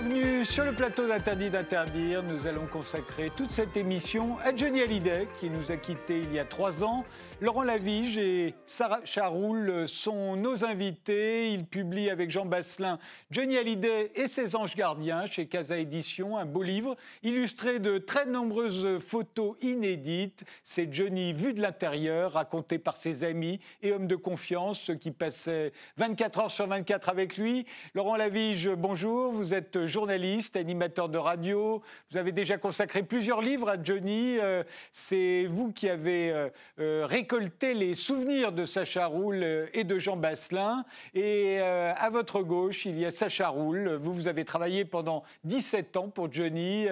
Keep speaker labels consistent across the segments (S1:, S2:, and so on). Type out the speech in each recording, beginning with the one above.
S1: Bienvenue sur le plateau d'Interdit d'interdire. Nous allons consacrer toute cette émission à Johnny Hallyday, qui nous a quittés il y a trois ans. Laurent Lavige et Sarah Charoul sont nos invités. Ils publient avec Jean Basselin Johnny Hallyday et ses anges gardiens chez Casa Édition, un beau livre illustré de très nombreuses photos inédites. C'est Johnny vu de l'intérieur, raconté par ses amis et hommes de confiance, ceux qui passaient 24 heures sur 24 avec lui. Laurent Lavige, bonjour. Vous êtes journaliste, animateur de radio. Vous avez déjà consacré plusieurs livres à Johnny. Euh, c'est vous qui avez euh, euh, récolté les souvenirs de Sacha Roule et de Jean Basselin. Et à votre gauche, il y a Sacha Roule. Vous, vous avez travaillé pendant 17 ans pour Johnny.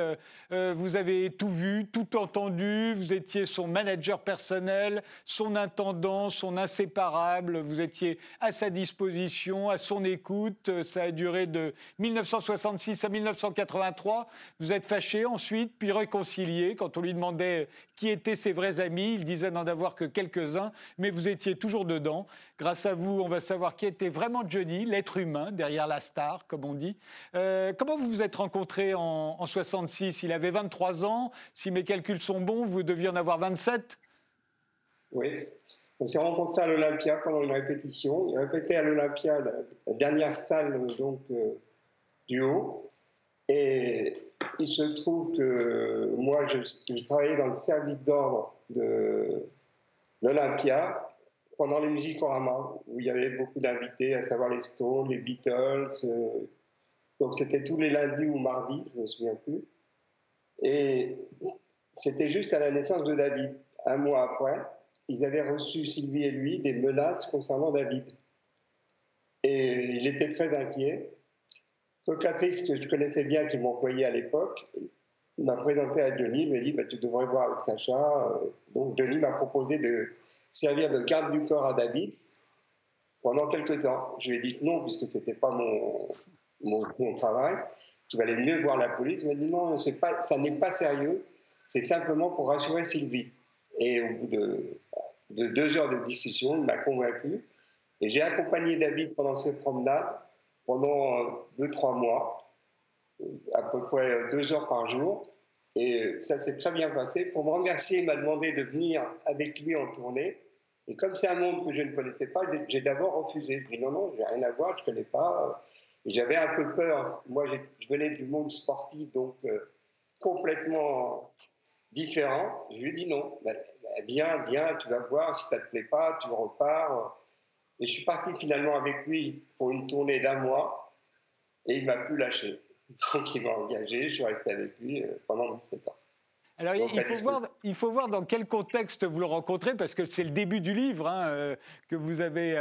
S1: Vous avez tout vu, tout entendu. Vous étiez son manager personnel, son intendant, son inséparable. Vous étiez à sa disposition, à son écoute. Ça a duré de 1960 à 1983. Vous êtes fâché ensuite, puis réconcilié. Quand on lui demandait qui étaient ses vrais amis, il disait n'en avoir que quelques-uns, mais vous étiez toujours dedans. Grâce à vous, on va savoir qui était vraiment Johnny, l'être humain, derrière la star, comme on dit. Euh, comment vous vous êtes rencontrés en, en 66 Il avait 23 ans. Si mes calculs sont bons, vous deviez en avoir 27
S2: Oui. On s'est rencontrés à l'Olympia pendant une répétition. Il répétait à l'Olympia, la, dernière salle donc, euh, du haut. Et il se trouve que moi, je, travaillais dans le service d'ordre de l'Olympia pendant les musiques Orama, où il y avait beaucoup d'invités, à savoir les Stones, les Beatles. Euh, donc c'était tous les lundis ou mardis, je ne me souviens plus. Et c'était juste à la naissance de David. Un mois après, ils avaient reçu, Sylvie et lui, des menaces concernant David. Et il était très inquiet. Cocatrice, que je connaissais bien, qui m'employait à l'époque, m'a présenté à Denis, m'a dit bah, Tu devrais voir avec Sacha. Donc Denis m'a proposé de servir de garde du corps à David pendant quelques temps. Je lui ai dit non, puisque ce n'était pas mon, mon, travail. Tu valait mieux voir la police. Il m'a dit non, pas, ça n'est pas sérieux. C'est simplement pour rassurer Sylvie. Et au bout de, de deux heures de discussion, il m'a convaincu. Et j'ai accompagné David pendant ses promenades pendant euh, deux, trois mois, à peu près deux heures par jour. Et ça s'est très bien passé. Pour me remercier, il m'a demandé de venir avec lui en tournée. Et comme c'est un monde que je ne connaissais pas, j'ai d'abord refusé. J'ai dit non, non, j'ai rien à voir, je ne connais pas. J'avais un peu peur. Moi, je venais du monde sportif, donc euh, complètement différent. Je lui ai dit non, bah, bah, bien, bien, tu vas voir, si ça ne te plaît pas, tu repars. Et je suis parti finalement avec lui pour une tournée d'un mois et il m'a plus lâché. Donc il m'a engagé, je suis resté avec lui euh, pendant 17 ans.
S1: Alors, il, faut voir, il, faut voir, dans quel contexte vous le rencontrez, parce que c'est le début du livre hein, euh, que vous avez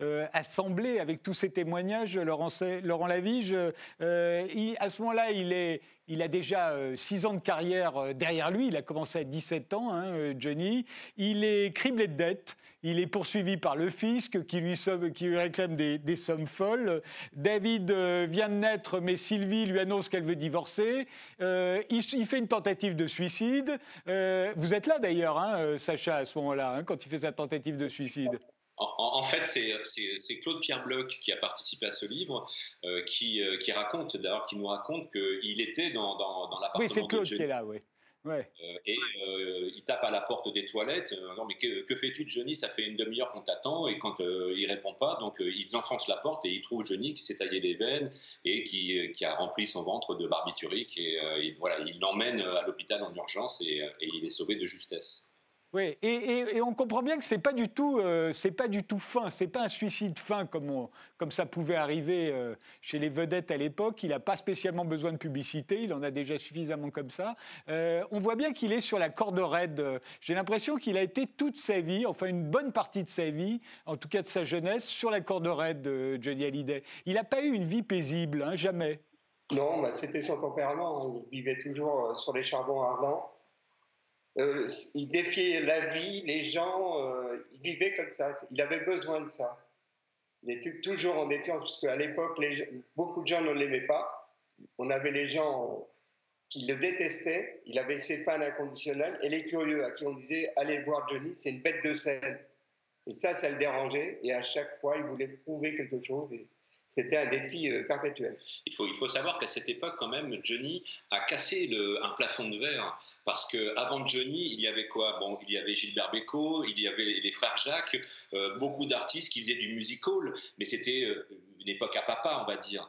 S1: euh, assemblé avec tous ces témoignages, Laurent, Laurent Lavige. à ce moment-là, il est, il a déjà euh, six ans de carrière euh, derrière lui. Il a commencé à 17 ans, hein, euh, Johnny. Il est criblé de dettes. Il est poursuivi par le fisc qui lui, qui lui réclame des, sommes folles. David vient de naître, mais Sylvie lui annonce qu'elle veut divorcer. il, fait une tentative de suicide. vous êtes là d'ailleurs, hein, Sacha, à ce moment-là, hein, quand il fait sa tentative de suicide.
S3: En, fait, c'est Claude Pierre Bloch qui a participé à ce livre, euh, qui, euh, qui, raconte, d'ailleurs, qui nous raconte qu'il était dans, dans, dans l'appartement.
S1: Oui, c'est Claude qui est là, oui. Ouais.
S3: Euh, et il tape à la porte des toilettes. non, mais que, que fais-tu de Johnny? Ça fait une demi-heure qu'on t'attend. Et quand il répond pas, donc ils enfoncent la porte et ils trouvent Johnny qui s'est taillé les veines et qui, qui, a rempli son ventre de barbiturique. Et, voilà, il l'emmène à l'hôpital en urgence et, et il est sauvé de justesse.
S1: Oui, et, on comprend bien que c'est pas euh, pas du tout fin, c'est pas un suicide fin comme, ça pouvait arriver euh, chez les vedettes à l'époque. Il n'a pas spécialement besoin de publicité, il en a déjà suffisamment comme ça. Euh, on voit bien qu'il est sur la corde raide. J'ai l'impression qu'il a été toute sa vie, enfin une bonne partie de sa vie, en tout cas de sa jeunesse, sur la corde raide de Johnny Hallyday. Il n'a pas eu une vie paisible, hein, jamais.
S2: Non, bah, c'était son tempérament. Il vivait toujours sur les charbons ardents. Euh, il défiait la vie, les gens, euh, il vivait comme ça. Il avait besoin de ça. Il était toujours en défiance, parce qu'à l'époque, beaucoup de gens ne l'aimaient pas. On avait les gens qui le détestaient. Il avait ses fans inconditionnels. Et les curieux, à qui on disait Allez voir Johnny, c'est une bête de scène. Et ça, ça le dérangeait. Et à chaque fois, il voulait prouver quelque chose. C'était un défi euh, perpétuel.
S3: Il faut, savoir qu'à cette époque, quand même, Johnny a cassé un plafond de verre. Parce qu'avant Johnny, il y avait quoi? Bon, il y avait Gilbert Bécaud, il y avait les frères Jacques, euh, beaucoup d'artistes qui faisaient du musical, mais c'était euh, une époque à papa, on va dire.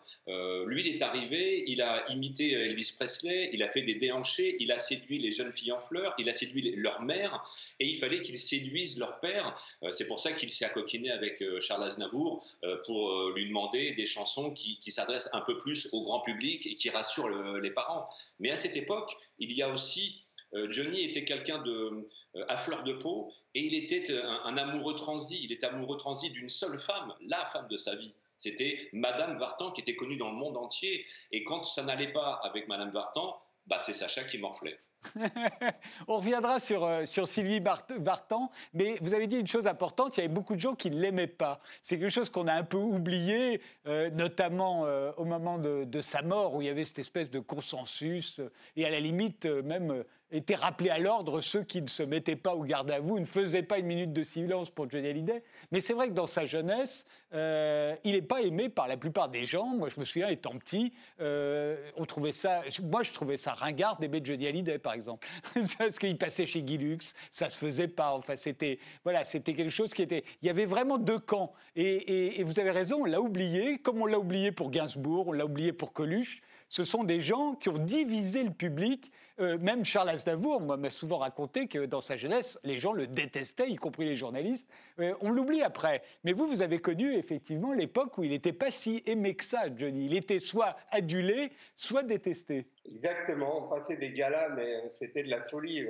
S3: lui, il est arrivé, il a imité Elvis Presley, il a fait des déhanchés, il a séduit les jeunes filles en fleurs, il a séduit leur mère, et il fallait qu'il séduise leur père. C'est pour ça qu'il s'est accoquiné avec Charles Aznavour pour lui demander des chansons qui, s'adressent un peu plus au grand public et qui rassurent les parents. Mais à cette époque, il y a aussi euh, Johnny était quelqu'un de euh, à fleur de peau et il était un, amoureux transi. Il était amoureux transi d'une seule femme, la femme de sa vie. C'était Madame Vartan qui était connue dans le monde entier. Et quand ça n'allait pas avec Madame Vartan, bah c'est Sacha qui m'enflait.
S1: On reviendra sur, euh, sur Sylvie Vartan, mais vous avez dit une chose importante, il y avait beaucoup de gens qui ne l'aimaient pas. C'est quelque chose qu'on a un peu oublié, euh, notamment euh, au moment de, sa mort, où il y avait cette espèce de consensus, et à la limite même étaient rappelés à l'ordre ceux qui ne se mettaient pas au garde à vous, ne faisaient pas une minute de silence pour Johnny Hallyday. Mais c'est vrai que dans sa jeunesse, euh, il n'est pas aimé par la plupart des gens. Moi, je me souviens, étant petit, euh, on trouvait ça. Moi, je trouvais ça ringard d'aimer Johnny Hallyday, par exemple, parce qu'il passait chez Guy Lux, ça se faisait pas. Enfin, c'était voilà, c'était quelque chose qui était. Il y avait vraiment deux camps. Et, et vous avez raison, on l'a oublié, comme on l'a oublié pour Gainsbourg, on l'a oublié pour Coluche ce sont des gens qui ont divisé le public. Euh, même Charles Aznavour m'a souvent raconté que dans sa jeunesse, les gens le détestaient, y compris les journalistes. Euh, on l'oublie après. Mais vous, vous avez connu effectivement l'époque où il n'était pas si aimé que ça, Johnny. Il était soit adulé, soit détesté.
S2: Exactement. On passait des galas, mais euh, c'était de la folie.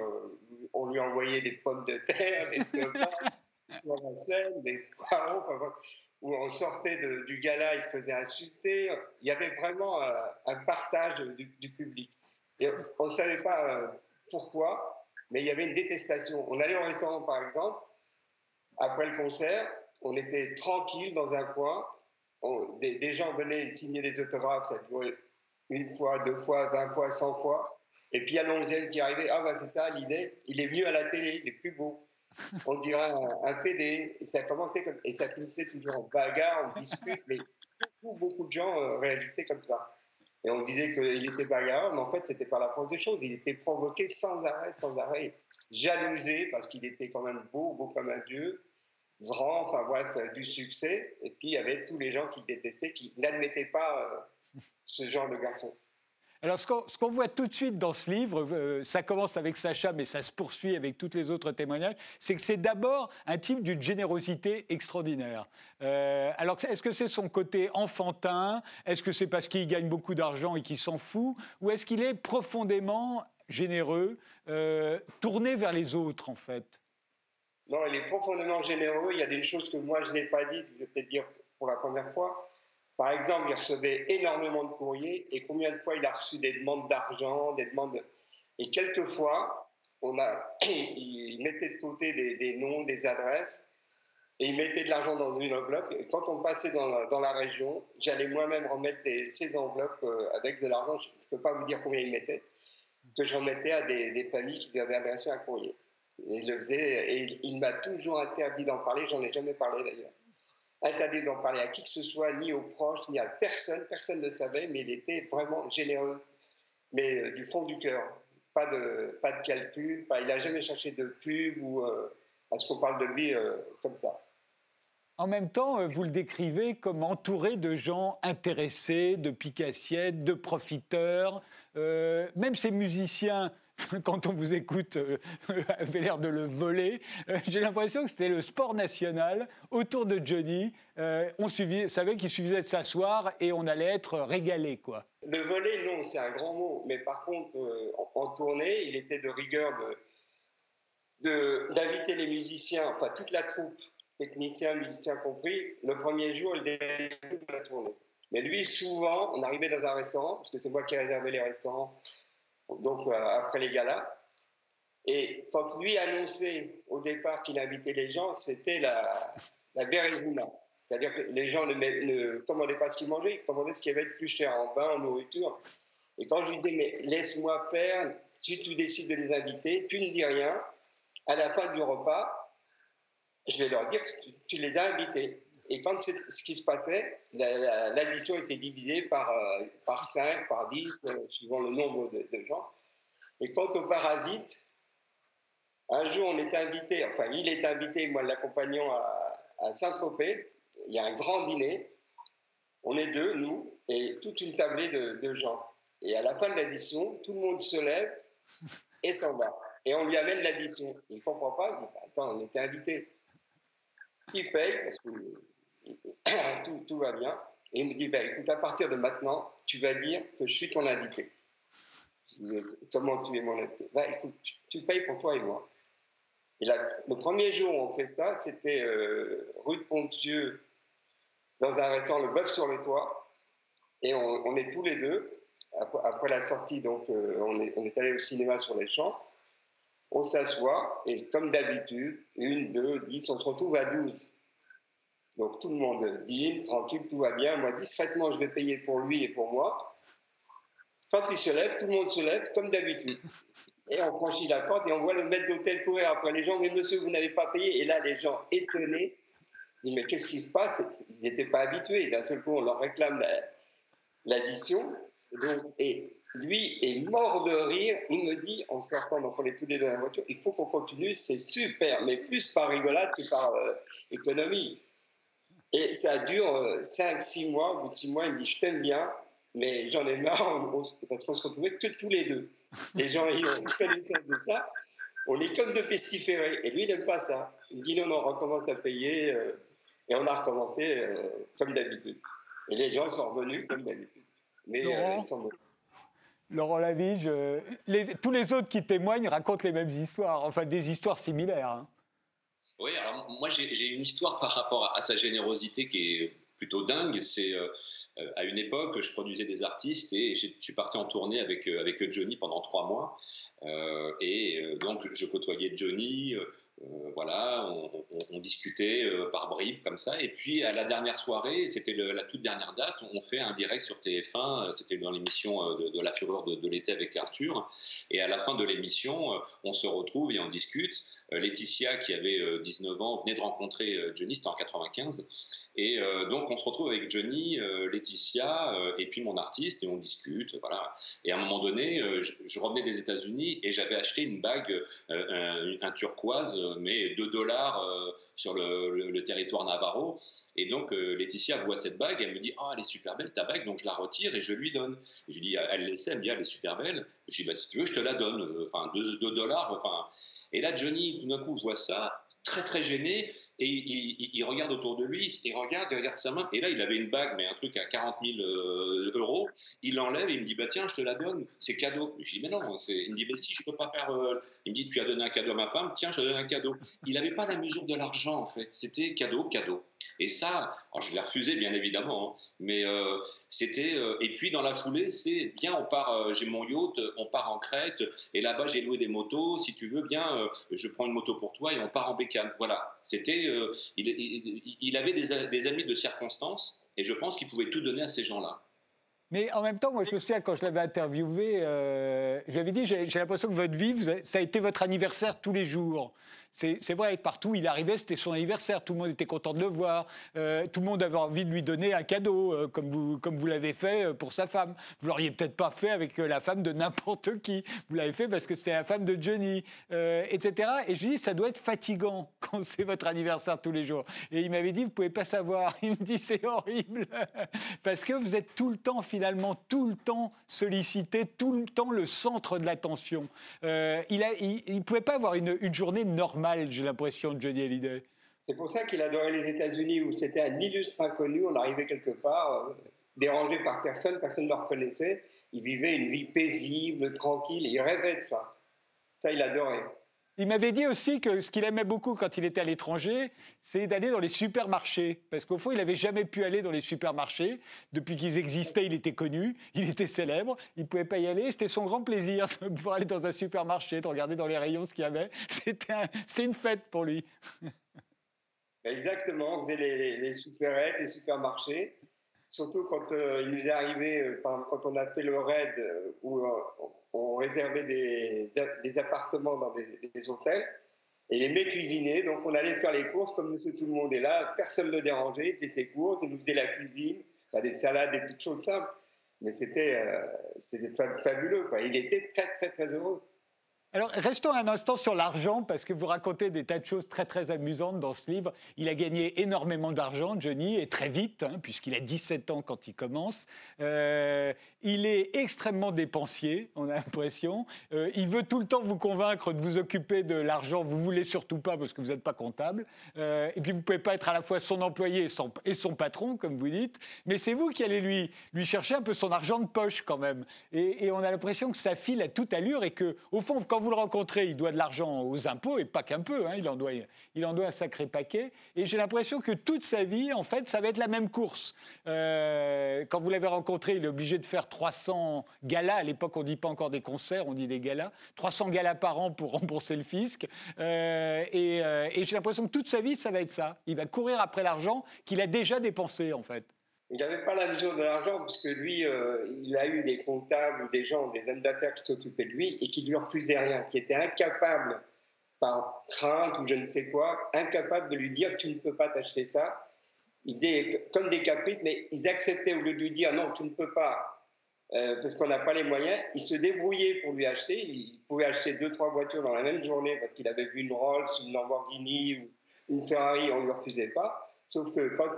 S2: On lui envoyait des pommes de terre, des tomates, des poireaux où on sortait du gala, il se faisait insulter. Il y avait vraiment euh, un, partage du, public. Et on ne savait pas euh, pourquoi, mais il y avait une détestation. On allait au restaurant, par exemple, après le concert, on était tranquille dans un coin. des, gens venaient signer des autographes, ça durait une fois, deux fois, vingt fois, cent fois. Et puis il y a l'onzième qui arrivait, ah ben c'est ça l'idée, il est mieux à la télé, il est plus beau on dirait un, PD. Et ça commençait comme, et ça finissait toujours en bagarre, en dispute, mais beaucoup, beaucoup de gens euh, réagissaient comme ça. Et on disait qu'il était bagarreur, mais en fait, c'était pas la force des choses. Il était provoqué sans arrêt, sans arrêt. Jalousé, parce qu'il était quand même beau, beau comme un dieu, grand, enfin bref, du succès. Et puis, il y avait tous les gens qui détestaient, qui n'admettaient pas euh, ce genre de garçon.
S1: Alors, ce qu'on voit tout de suite dans ce livre, euh, ça commence avec Sacha, mais ça se poursuit avec tous les autres témoignages, c'est que c'est d'abord un type d'une générosité extraordinaire. Euh, alors, est-ce que c'est son côté enfantin? Est-ce que c'est parce qu'il gagne beaucoup d'argent et qu'il s'en fout? Ou est-ce qu'il est profondément généreux, euh, tourné vers les autres, en fait?
S2: Non, il est profondément généreux. Il y a des choses que moi, je n'ai pas dites, je vais peut-être dire pour la première fois. Par exemple, il recevait énormément de courriers et combien de fois il a reçu des demandes d'argent, des demandes. Et quelquefois, on a, il mettait de côté des, noms, des adresses et il mettait de l'argent dans une enveloppe. Quand on passait dans la, dans la région, j'allais moi-même remettre ces enveloppes euh, avec de l'argent. Je ne peux pas vous dire combien il mettait, que je remettais à des, des familles qui lui avaient adressé un courrier. Et il le faisait et il m'a toujours interdit d'en parler. J'en ai jamais parlé d'ailleurs interdit d'en parler à qui que ce soit, ni aux proches, ni à personne. Personne ne savait, mais il était vraiment généreux, mais euh, du fond du cœur. Pas de, pas de calcul, il n'a jamais cherché de pub ou euh, à ce qu'on parle de lui euh, comme ça.
S1: En même temps, vous le décrivez comme entouré de gens intéressés, de picassiettes, de profiteurs. même ces musiciens quand on vous écoute, euh, avait l'air de le voler. Euh, j'ai l'impression que c'était le sport national autour de Johnny. Euh, on savait qu'il suffisait de s'asseoir et on allait être régalé, quoi.
S2: Le voler, non, c'est un grand mot. Mais par contre, en, tournée, il était de rigueur d'inviter les musiciens, enfin toute la troupe, techniciens, musiciens compris, le premier jour, il était de la tournée. Mais lui, souvent, on arrivait dans un restaurant, parce que c'est moi qui réservais les restaurants donc euh, après les galas. Et quand lui annonçait au départ qu'il invitait les gens, c'était la, la C'est-à-dire que les gens ne, commandaient pas ce qu'ils mangeaient, ils commandaient ce qui avait le plus cher en pain, en nourriture. Et quand je lui disais, mais laisse-moi faire, si tu décides de les inviter, tu ne dis rien, à la fin du repas, je vais leur dire que tu, les as invités. Et quand ce qui se passait, l'addition était divisée par, euh, par 5, par 10, euh, suivant le nombre de, gens. Et quant au parasite, un jour on était invité, enfin il est invité, moi l'accompagnant à, Saint-Tropez, il y a un grand dîner, on est deux, nous, et toute une tablée de, gens. Et à la fin de l'addition, tout le monde se lève et s'en va. Et on lui amène l'addition. Il ne comprend pas, il dit, bah, attends, on était invité. Il paye, tout, va bien. Et il me dit, bah, écoute, à partir de maintenant, tu vas dire que je suis ton invité. Comment tu es mon invité bah, écoute, tu, payes pour toi et moi. Et le premier jour où on fait ça, c'était euh, rue de Pontieux, dans un restaurant, le bœuf sur le toit. Et on, est tous les deux. Après, la sortie, donc, euh, on, est, on est allé au cinéma sur les champs. On s'assoit et comme d'habitude, une, deux, dix, on se retrouve à douze. Donc tout le monde dîne, tranquille, tout va bien. Moi, discrètement, je vais payer pour lui et pour moi. Quand il se lève, tout le monde se lève comme d'habitude. Et on franchit la porte et on voit le maître d'hôtel courir après les gens. Mais monsieur, vous n'avez pas payé. Et là, les gens étonnés disent Mais qu'est-ce qui se passe? Ils n'étaient pas habitués. D'un seul coup, on leur réclame l'addition. Et lui est mort de rire. Il me dit, en sortant, donc on est tous les deux dans la voiture, il faut qu'on continue, c'est super, mais plus par rigolade que par euh, économie. Et ça dure 5-6 euh, mois. Au bout de 6 mois, il me dit Je t'aime bien, mais j'en ai marre parce qu'on se retrouvait que tous les deux. Les gens, ils ont connaissance de ça. On est comme de pestiférés. Et lui, il n'aime pas ça. Il me dit Non, non, on recommence à payer. Euh, et on a recommencé euh, comme d'habitude. Et les gens sont revenus comme d'habitude. Mais
S1: Laurent,
S2: ils sont
S1: Laurent Lavige, tous les autres qui témoignent racontent les mêmes histoires, enfin des histoires similaires. Hein.
S3: Oui, alors moi j'ai une histoire par rapport à, sa générosité qui est plutôt dingue. C'est euh, à une époque, je produisais des artistes et je suis parti en tournée avec, euh, avec Johnny pendant trois mois. Euh, et donc je côtoyais Johnny, euh, voilà, on, discutait euh, par bribes comme ça. Et puis à la dernière soirée, c'était la toute dernière date, on fait un direct sur TF1. Euh, c'était dans l'émission de, la fureur de, l'été avec Arthur. Et à la fin de l'émission, on se retrouve et on discute. Laetitia, qui avait 19 ans, venait de rencontrer Johnny, c'était en 95. Et euh, donc, on se retrouve avec Johnny, euh, Laetitia euh, et puis mon artiste et on discute. Et à un moment donné, je, revenais des États-Unis et j'avais acheté une bague, un, turquoise, mais 2 dollars sur le, territoire navarro. Et donc, Laetitia voit cette bague, elle me dit Ah, elle est super belle ta bague, donc je la retire et je lui donne. je lui dis Elle laissait, elle me dit Elle est super belle. Je dis bah, Si tu veux, je te la donne. Enfin, 2 dollars. Enfin. Et là, Johnny, tout d'un coup, voit ça très très gêné et il, regarde autour de lui, il regarde, il regarde sa main et là il avait une bague mais un truc à 40 000 euh, euros, il l'enlève et il me dit bah tiens je te la donne, c'est cadeau. Je dis mais non, il me dit mais si je peux pas faire, euh, il me dit tu as donné un cadeau à ma femme, tiens je te donne un cadeau. Il n'avait pas la mesure de l'argent en fait, c'était cadeau cadeau. Et ça, je l'ai refusé bien évidemment, hein, mais euh, c'était. Et puis dans la foulée, c'est bien, on part, j'ai mon yacht, on part en Crète, et là-bas j'ai loué des motos. Si tu veux bien, je prends une moto pour toi et on part en bécane. Voilà. C'était. Il, avait des, amis de circonstance, et je pense qu'il pouvait tout donner à ces gens-là.
S1: Mais en même temps, moi, je me souviens, quand je l'avais interviewé, euh, j'avais dit, j'ai l'impression que votre vie, ça a été votre anniversaire tous les jours. C'est vrai, partout il arrivait, c'était son anniversaire. Tout le monde était content de le voir. Euh, tout le monde avait envie de lui donner un cadeau, euh, comme vous, comme vous l'avez fait euh, pour sa femme. Vous l'auriez peut-être pas fait avec la femme de n'importe qui. Vous l'avez fait parce que c'était la femme de Johnny, etc. Et je lui dis, ça doit être fatigant quand c'est votre anniversaire tous les jours. Et il m'avait dit, vous pouvez pas savoir. Il me dit, c'est horrible. parce que vous êtes tout le temps, finalement, tout le temps sollicité, tout le temps le centre de l'attention. il ne pouvait pas avoir une journée normale j'ai l'impression, de Johnny Hallyday.
S2: C'est pour ça qu'il adorait les États-Unis, où c'était un illustre inconnu. On arrivait quelque part, euh, dérangé par personne, personne ne le reconnaissait. Il vivait une vie paisible, tranquille, il rêvait de ça. Ça, il adorait.
S1: Il m'avait dit aussi que ce qu'il aimait beaucoup quand il était à l'étranger, c'est d'aller dans les supermarchés. Parce qu'au fond, il n'avait jamais pu aller dans les supermarchés. Depuis qu'ils existaient, il était connu, il était célèbre, il ne pouvait pas y aller. C'était son grand plaisir de pouvoir aller dans un supermarché, de regarder dans les rayons ce qu'il y avait. C'était une fête pour lui.
S2: Exactement, on faisait les, les les supermarchés. Surtout quand euh, il nous est arrivé, euh, quand on a fait le raid euh, où on réservait des, appartements dans des, hôtels. Et il aimait cuisiner, donc on allait faire les courses comme tout le monde est là, personne ne dérangeait, il faisait ses courses, il nous faisait la cuisine, des salades, des petites choses simples. Mais c'était fabuleux, quoi. Il était très, très, très heureux.
S1: Alors, restons un instant sur l'argent, parce que vous racontez des tas de choses très, très amusantes dans ce livre. Il a gagné énormément d'argent, Johnny, et très vite, hein, puisqu'il a 17 ans quand il commence. Euh, il est extrêmement dépensier, on a l'impression. Euh, il veut tout le temps vous convaincre de vous occuper de l'argent. Vous voulez surtout pas, parce que vous n'êtes pas comptable. Euh, et puis, vous pouvez pas être à la fois son employé et son, patron, comme vous dites. Mais c'est vous qui allez lui, lui chercher un peu son argent de poche, quand même. Et, et on a l'impression que ça file à toute allure et que, au fond, quand vous le rencontrez, il doit de l'argent aux impôts, et pas qu'un peu, hein, il, en doit, il en doit un sacré paquet. Et j'ai l'impression que toute sa vie, en fait, ça va être la même course. Euh, quand vous l'avez rencontré, il est obligé de faire 300 galas. À l'époque, on ne dit pas encore des concerts, on dit des galas. 300 galas par an pour rembourser le fisc. Euh, et, euh, et j'ai l'impression que toute sa vie, ça va être ça. Il va courir après l'argent qu'il a déjà dépensé, en fait.
S2: Il n'avait pas la mesure de l'argent, parce que lui, euh, il a eu des comptables ou des gens, des hommes d'affaires qui s'occupaient de lui et qui lui refusaient rien, qui étaient incapables, par crainte ou je ne sais quoi, incapables de lui dire tu ne peux pas t'acheter ça. Ils disaient comme des caprices, mais ils acceptaient au lieu de lui dire non, tu ne peux pas, euh, parce qu'on n'a pas les moyens. Ils se débrouillaient pour lui acheter. Il pouvait acheter deux, trois voitures dans la même journée parce qu'il avait vu une Rolls, une Lamborghini ou une Ferrari, on ne lui refusait pas. Sauf que quand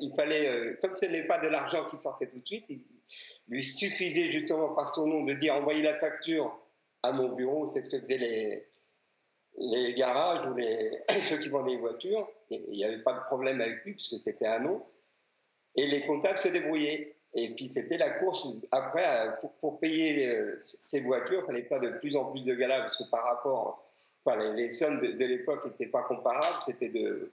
S2: il fallait, euh, comme ce n'est pas de l'argent qui sortait tout de suite, il lui suffisait justement par son nom de dire envoyez la facture à mon bureau, c'est ce que faisaient les, les garages ou les, ceux qui vendaient les voitures. il n'y avait pas de problème avec lui puisque c'était un nom. Et les comptables se débrouillaient. Et puis c'était la course. Après, pour, payer euh, ces voitures, il fallait faire de plus en plus de galas parce que par rapport, les, sommes de, de l'époque n'étaient pas comparables. C'était de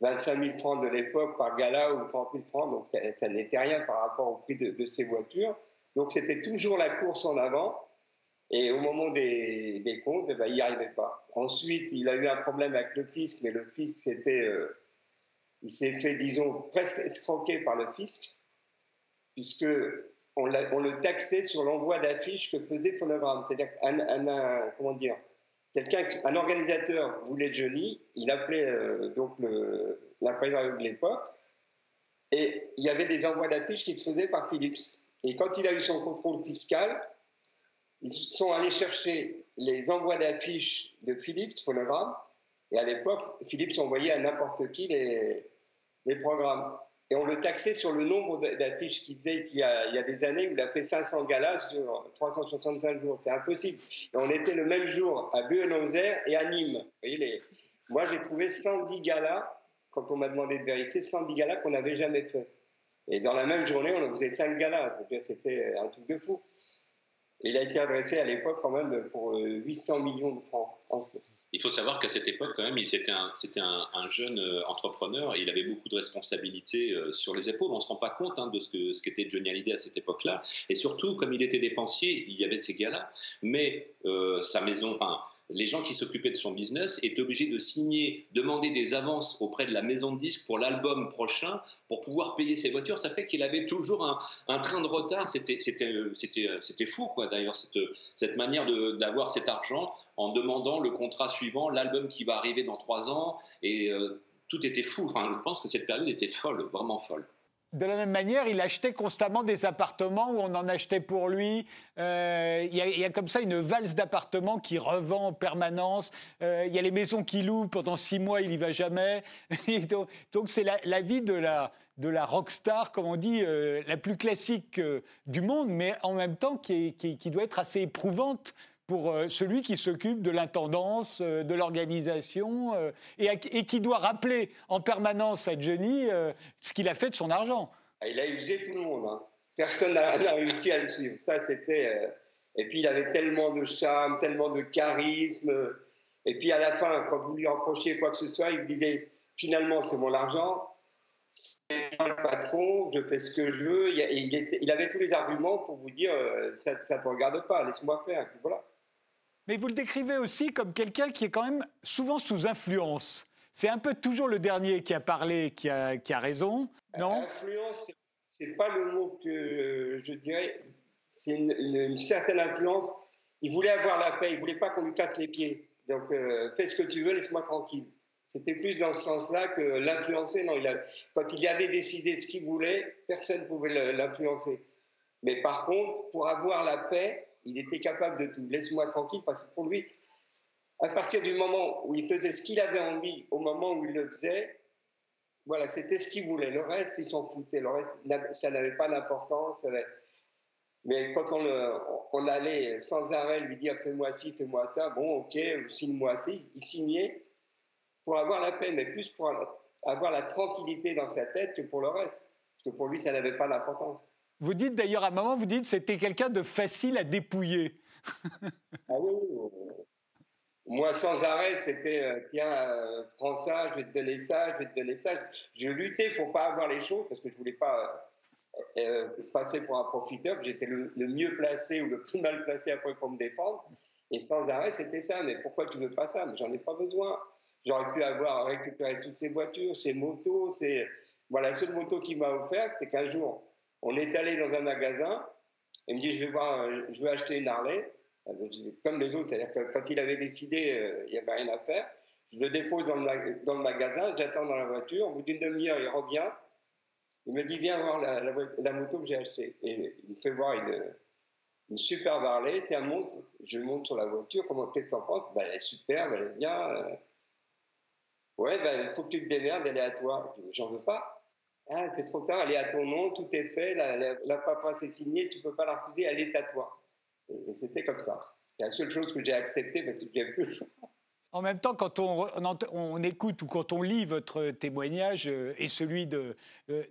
S2: 25 000 francs de l'époque par gala ou 30 000 francs, donc ça, n'était rien par rapport au prix de, ces voitures. Donc c'était toujours la course en avant. Et au moment des, comptes, eh ben, il n'y arrivait pas. Ensuite, il a eu un problème avec le fisc, mais le fisc, c'était, euh, il s'est fait, disons, presque escroquer par le fisc, puisque on, le taxait sur l'envoi d'affiches que faisait Phonogramme. C'est-à-dire un, comment dire, quelqu'un, un organisateur voulait Johnny, il appelait euh, donc présidente de l'époque, et il y avait des envois d'affiches qui se faisaient par Philips. Et quand il a eu son contrôle fiscal, ils sont allés chercher les envois d'affiches de Philips, phonogramme, et à l'époque, Philips envoyait à n'importe qui les programmes et on le taxait sur le nombre d'affiches qu'il faisait qu'il y, a des années où il a fait 500 galas sur 365 jours. C'est impossible. Et on était le même jour à Buenos Aires et à Nîmes. Vous voyez, les... Moi, j'ai trouvé 110 galas, quand on m'a demandé de vérifier, 110 galas qu'on n'avait jamais fait. Et dans la même journée, on faisait 5 galas. C'était un truc de fou. il a été adressé à l'époque quand même pour 800 euh, millions de francs.
S3: Il faut savoir qu'à cette époque, quand même, c'était un, un, jeune euh, entrepreneur il avait beaucoup de responsabilités euh, sur les épaules. On ne se rend pas compte hein, de ce qu'était Johnny Hallyday à cette époque-là. Et surtout, comme il était dépensier, il y avait ces gars-là. Mais euh, sa maison, les gens qui s'occupaient de son business étaient obligés de signer, demander des avances auprès de la maison de disques pour l'album prochain pour pouvoir payer ses voitures. Ça fait qu'il avait toujours un, train de retard. C'était fou, quoi, d'ailleurs, cette, manière d'avoir cet argent en demandant le contrat suivant, l'album qui va arriver dans trois ans. Et euh, tout était fou. Je pense que cette période était folle, vraiment folle.
S1: De la même manière, il achetait constamment des appartements où on en achetait pour lui. Euh, il y, a comme ça une valse d'appartements qui revend en permanence. Euh, il y a les maisons qu'il loue pendant six mois, il n'y va jamais. donc c'est la, vie de la, de la rockstar, comme on dit, euh, la plus classique du monde, mais en même temps qui, qui doit être assez éprouvante pour euh, celui qui s'occupe de l'intendance, euh, de l'organisation, euh, et, qui doit rappeler en permanence à Johnny ce qu'il a fait de son argent.
S2: Ah, il a usé tout le monde. Hein. Personne n'a réussi à le suivre. Ça, c'était. Et puis, il avait tellement de charme, tellement de charisme. Et puis, à la fin, quand vous lui reprochiez quoi que ce soit, il disait finalement, c'est mon argent, c'est moi le patron, je fais ce que je veux. il, avait tous les arguments pour vous dire ça ne te regarde pas, laisse-moi faire. voilà.
S1: Mais vous le décrivez aussi comme quelqu'un qui est quand même souvent sous influence. C'est un peu toujours le dernier qui a parlé, qui a, qui a raison, non?
S2: Influence, c'est pas le mot que je dirais. C'est une, certaine influence. Il voulait avoir la paix, il voulait pas qu'on lui casse les pieds. Donc, euh, fais ce que tu veux, laisse-moi tranquille. C'était plus dans ce sens-là que l'influencer. Non, il a, quand il avait décidé ce qu'il voulait, personne ne pouvait l'influencer. Mais par contre, pour avoir la paix, il était capable de tout. Laisse-moi tranquille, parce que pour lui, à partir du moment où il faisait ce qu'il avait envie, au moment où il le faisait, voilà, c'était ce qu'il voulait. Le reste, il s'en foutait. Le reste, ça n'avait pas d'importance. Mais quand on, on, allait sans arrêt lui dire fais-moi ci, fais-moi ça, bon, ok, signe-moi ci, il signait pour avoir la paix, mais plus pour avoir la tranquillité dans sa tête que pour le reste. Parce que pour lui, ça n'avait pas d'importance.
S1: Vous dites d'ailleurs à un moment, vous dites c'était quelqu'un de facile à dépouiller.
S2: ah oui, moi, sans arrêt, c'était euh, tiens, euh, prends ça, je vais te donner ça, je vais te donner ça. Je luttais pour pas avoir les choses parce que je voulais pas euh, passer pour un profiteur. J'étais le, mieux placé ou le plus mal placé après pour me défendre. Et sans arrêt, c'était ça. Mais pourquoi tu veux pas ça? Mais j'en ai pas besoin. J'aurais pu avoir récupéré toutes ces voitures, ces motos. C'est voilà, la seule moto qu'il m'a offerte, c'est qu'un jour, on est allé dans un magasin. Il me dit, je vais voir, je veux acheter une Harley. Comme les autres, c'est-à-dire que quand il avait décidé, euh, il n'y avait rien à faire. Je le dépose dans le, dans le magasin, j'attends dans la voiture. Au bout d'une demi-heure, il revient. Il me dit, viens voir la, moto que j'ai achetée. Et il me fait voir une, une superbe Harley. Tiens. Je monte sur la voiture. Comment, qu'est-ce que penses? Ben, Elle est superbe, elle est bien. Euh. Ouais, il ben, faut que tu te démerdes, elle est à toi. J'en veux pas. Ah, c'est trop tard, elle est à ton nom, tout est fait, la, la, la paperasse signée, tu peux pas la refuser, elle est à toi. Et, c'était comme ça. C'est la seule chose que j'ai acceptée parce que j'ai plus
S1: en même temps, quand on, écoute ou quand on lit votre témoignage euh, et celui euh,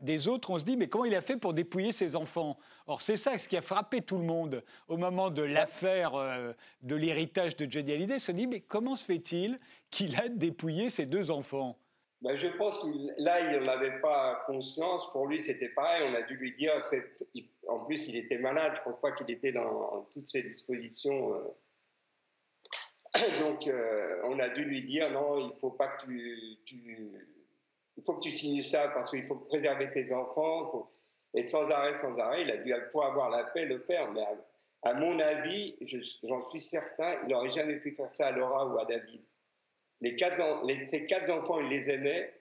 S1: des autres, on se dit mais comment il a fait pour dépouiller ses enfants? Or, c'est ça ce qui a frappé tout le monde au moment de l'affaire euh, de l'héritage de Johnny Hallyday. Se dit mais comment se fait-il qu'il a dépouillé ses deux enfants?
S2: Ben, je pense que là, il n'en avait pas conscience. Pour lui, c'était pareil. On a dû lui dire. En plus, il était malade. Je ne pense pas qu'il était dans toutes ses dispositions. Euh. Donc, euh, on a dû lui dire non, il faut pas que tu, il faut que tu signes ça parce qu'il faut préserver tes enfants. Et sans arrêt, sans arrêt, il a dû pour avoir la paix le faire. Mais à, mon avis, j'en suis certain, il n'aurait jamais pu faire ça à Laura ou à David. Les quatre, ces quatre enfants, il les aimait.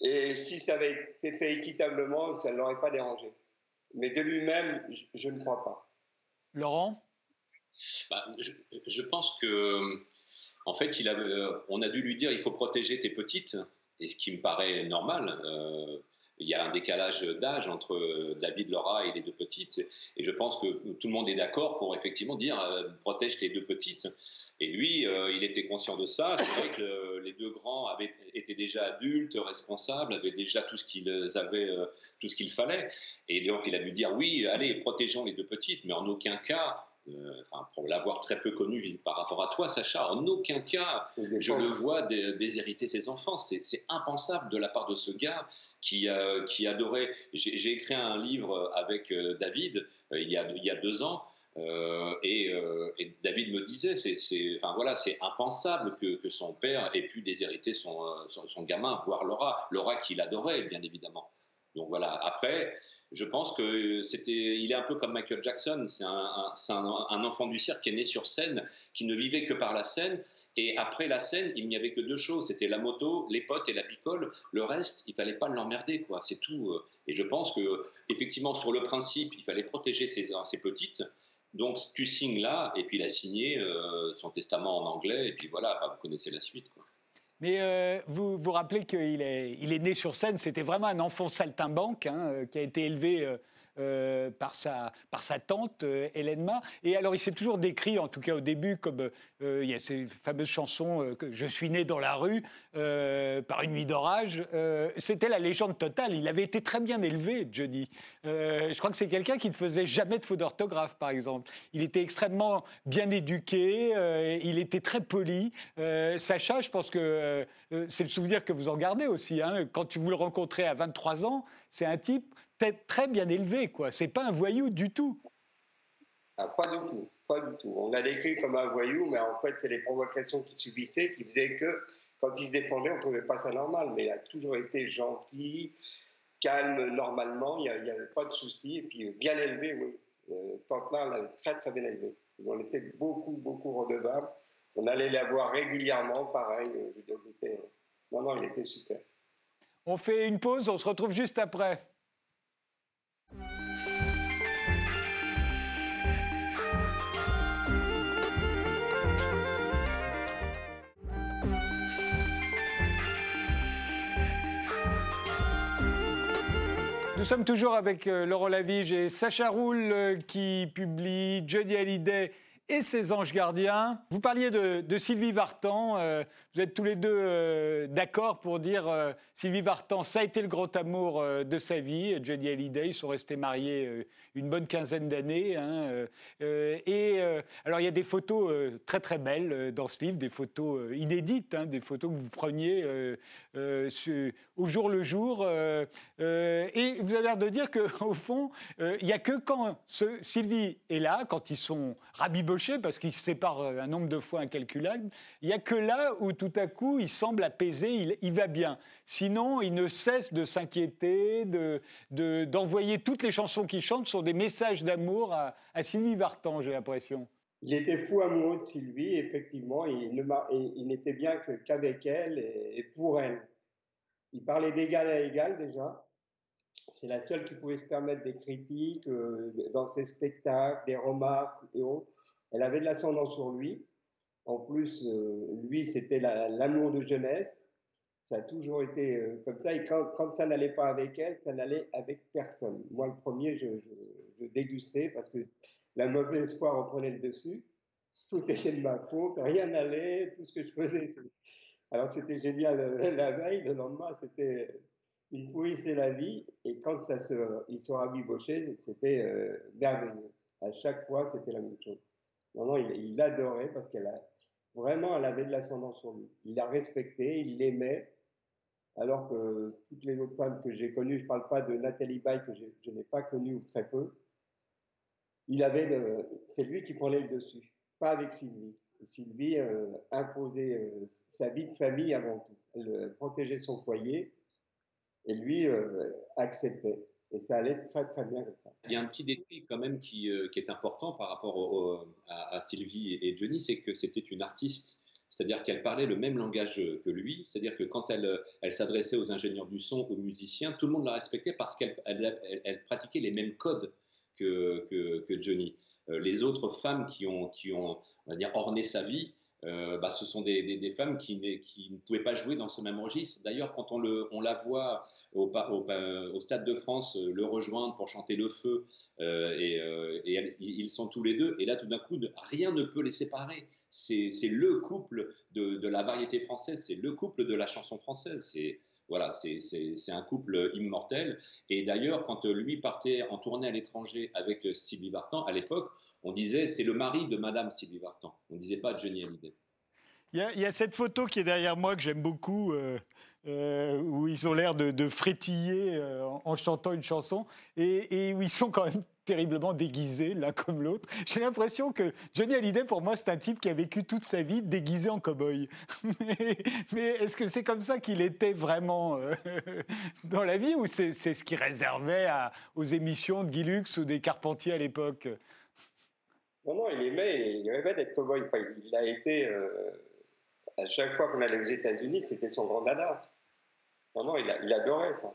S2: Et si ça avait été fait équitablement, ça ne l'aurait pas dérangé. Mais de lui-même, je, ne crois pas.
S1: Laurent?
S3: Bah, je, pense que, en fait, il a, euh, on a dû lui dire il faut protéger tes petites, et ce qui me paraît normal. Euh, il y a un décalage d'âge entre euh, David, Laura et les deux petites. Et je pense que tout le monde est d'accord pour effectivement dire euh, protège les deux petites. Et lui, euh, il était conscient de ça. C'est vrai que les deux grands avaient, étaient déjà adultes, responsables, avaient déjà tout ce qu'ils avaient, tout ce qu'il fallait. Et donc, il a dû dire oui, allez, protégeons les deux petites, mais en aucun cas euh, pour l'avoir très peu connu par rapport à toi, Sacha, en aucun cas je le vois déshériter ses enfants. C'est impensable de la part de ce gars qui, qui adorait. J'ai écrit un livre avec euh, David euh, il, y a, il y a deux ans. et, David me disait, c'est enfin, voilà, impensable que, que, son père ait pu déshériter son, son, son gamin, voire Laura, Laura qu'il adorait, bien évidemment. Donc voilà, après, je pense que c'était, il est un peu comme Michael Jackson. C'est un, enfant du cirque qui est né sur scène, qui ne vivait que par la scène. Et après la scène, il n'y avait que deux choses. C'était la moto, les potes et la picole. Le reste, il fallait pas l'emmerder, quoi. C'est tout. Et je pense que, effectivement, sur le principe, il fallait protéger ses, petites. Donc, tu signes là, et puis il a signé euh, son testament en anglais, et puis voilà, vous connaissez la suite.
S1: Mais euh, vous vous rappelez qu'il est, né sur scène, c'était vraiment un enfant saltimbanque hein, euh, qui a été élevé euh, par, sa, par sa tante, euh, Hélène Ma. Et alors, il s'est toujours décrit, en tout cas au début, comme euh, il y a ces fameuses chansons que Je suis né dans la rue par une nuit d'orage. C'était la légende totale. Il avait été très bien élevé, Johnny. je crois que c'est quelqu'un qui ne faisait jamais de faute d'orthographe, par exemple. Il était extrêmement bien éduqué, il était très poli. Sacha, je pense que c'est le souvenir que vous en gardez aussi. Hein. Quand vous le rencontrez à 23 ans, c'est un type très bien élevé, quoi. C'est pas un voyou du tout.
S2: Ah, pas du tout, pas du tout. On l'a décrit comme un voyou, mais en fait, c'est les provocations qu'il subissait qui faisaient que quand il se défendait, on trouvait pas ça normal. Mais il a toujours été gentil, calme normalement, il n'y avait pas de soucis. Et puis bien élevé, oui. Euh, Tante l'a très très bien élevé. On était beaucoup, beaucoup redevables. on allait la voir régulièrement, pareil, Non, non, il était super.
S1: On fait une pause, on se retrouve juste après. Nous sommes toujours avec euh, Laurent Lavige et Sacha Roule euh, qui publie Johnny Hallyday et ses anges gardiens. Vous parliez de, Sylvie Vartan. Euh, vous êtes tous les deux d'accord pour dire Sylvie Vartan, ça a été le grand amour de sa vie. Johnny Hallyday, ils sont restés mariés une bonne quinzaine d'années. Hein, et alors, il y a des photos très très belles dans ce livre, des photos inédites, hein, des photos que vous preniez au jour le jour. et vous avez l'air de dire qu'au fond, euh, il n'y a que quand Sylvie est là, quand ils sont parce qu'ils se séparent euh, un nombre de fois incalculable, il n'y a que là où tout à coup il semble apaisé, il, va bien. Sinon, il ne cesse de s'inquiéter, d'envoyer de, toutes les chansons qu'il chante sont des messages d'amour à, Sylvie Vartan, j'ai l'impression.
S2: Il était fou amoureux de Sylvie, effectivement, il n'était bien qu'avec elle et, pour elle. Il parlait d'égal à égal déjà. C'est la seule qui pouvait se permettre des critiques euh, dans ses spectacles, des remarques et autres. Elle avait de l'ascendant sur lui. En plus, euh, lui, c'était l'amour de jeunesse. Ça a toujours été euh, comme ça. Et quand, ça n'allait pas avec elle, ça n'allait avec personne. Moi, le premier, je, dégustais parce que la mauvaise espoir reprenait le dessus. Tout était de ma faute, rien n'allait, tout ce que je faisais. Alors que c'était génial la veille, le lendemain, c'était il pourrissait la vie et quand ça se, ils sont rabibochés, c'était euh, merveilleux. À chaque fois, c'était la même chose. Non, non, il, adorait parce qu'elle a vraiment, elle avait de l'ascendance sur lui. Il la respectait, il l'aimait. Alors que toutes les autres femmes que j'ai connues, je ne parle pas de Nathalie Baye que je n'ai pas connue ou très peu, il avait c'est lui qui prenait le dessus, pas avec Sylvie. Sylvie euh, imposait euh, sa vie de famille avant tout. Elle protégeait son foyer et lui euh, acceptait. Et ça allait très très bien comme ça.
S3: Il y a un petit détail quand même qui, euh, est important par rapport à, Sylvie et Johnny, c'est que c'était une artiste. C'est-à-dire qu'elle parlait le même langage que lui. C'est-à-dire que quand elle, s'adressait aux ingénieurs du son, aux musiciens, tout le monde la respectait parce qu'elle elle, pratiquait les mêmes codes que, Johnny. Euh, les autres femmes qui ont, orné sa vie, euh, bah, ce sont des, femmes qui, ne pouvaient pas jouer dans ce même registre. D'ailleurs, quand on, la voit au, Stade de France euh, le rejoindre pour chanter Le Feu, euh, ils sont tous les deux, et là, tout d'un coup, rien ne peut les séparer. C'est le couple de, la variété française, c'est le couple de la chanson française. Voilà, c'est un couple immortel. Et d'ailleurs, quand lui partait en tournée à l'étranger avec Sylvie Vartan, à l'époque, on disait c'est le mari de Madame Sylvie Vartan. On ne disait pas Johnny Hallyday.
S1: Il y, a, cette photo qui est derrière moi que j'aime beaucoup, euh, euh, où ils ont l'air de, frétiller euh, en, chantant une chanson, et, et, où ils sont quand même terriblement déguisés l'un comme l'autre. J'ai l'impression que Johnny Hallyday, pour moi, c'est un type qui a vécu toute sa vie déguisé en cow-boy. mais, est-ce que c'est comme ça qu'il était vraiment euh, dans la vie ou c'est ce qu'il réservait aux émissions de Guy Lux ou des Carpentiers à l'époque?
S2: Non, non, il aimait, il aimait d'être cow-boy. il a été, euh, à chaque fois qu'on allait aux États-Unis, c'était son grand dada. Non, non, il adorait ça.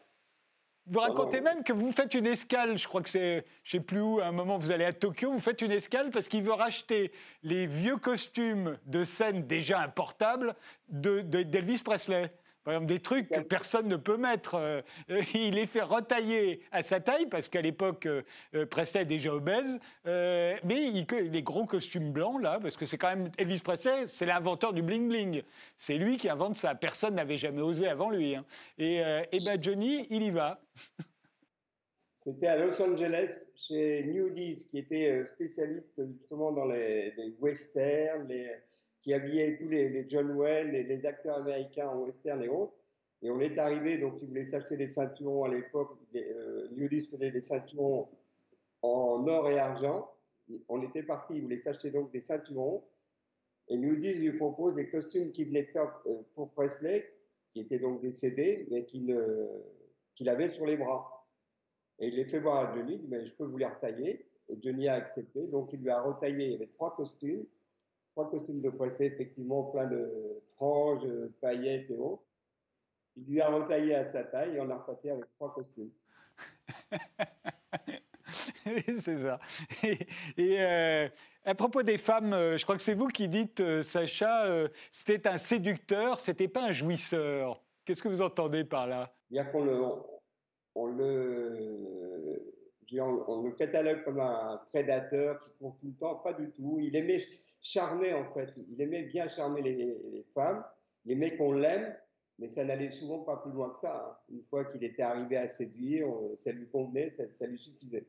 S1: Vous racontez même que vous faites une escale, je crois que c'est, je sais plus où, à un moment vous allez à Tokyo, vous faites une escale parce qu'il veut racheter les vieux costumes de scène déjà importables d'Elvis Presley. Par exemple, des trucs que personne ne peut mettre. Euh, euh, il les fait retailler à sa taille, parce qu'à l'époque, euh, Presley est déjà obèse. mais les gros costumes blancs, là, parce que c'est quand même Elvis Presley, c'est l'inventeur du bling-bling. C'est lui qui invente ça. Personne n'avait jamais osé avant lui. Hein. Et, ben Johnny, il y va.
S2: C'était à Los Angeles, chez Newdies, qui était spécialiste justement dans les, les westerns, les qui habillait tous les, John Wayne et les acteurs américains en western et autres. Et on est arrivé, donc ils voulaient s'acheter des ceintures à l'époque. Euh, faisait des ceintures en or et argent. On était parti, ils voulaient s'acheter donc des ceintures. Et Nudis lui propose des costumes qu'il venait faire euh, pour Presley, qui était donc décédé, mais qu'il avait sur les bras. Et il les fait voir à Johnny, il dit mais je peux vous les retailler. Et Johnny a accepté, donc il lui a retaillé, il y avait trois costumes trois costumes de procès, effectivement, plein de franges, paillettes et autres. Il lui a retaillé à sa taille et on a reparti avec trois costumes.
S1: c'est ça. Et, euh, à propos des femmes, euh, je crois que c'est vous qui dites, euh, Sacha, c'était un séducteur, c'était pas un jouisseur. Qu'est-ce que vous entendez par là?
S2: Bien qu'on le, on le, on, le catalogue comme un prédateur qui court tout le temps, pas du tout. Il aimait charmer en fait, il aimait bien charmer les, les femmes, il aimait qu'on l'aime, mais ça n'allait souvent pas plus loin que ça. Hein. Une fois qu'il était arrivé à séduire, ça lui convenait, ça, ça lui suffisait.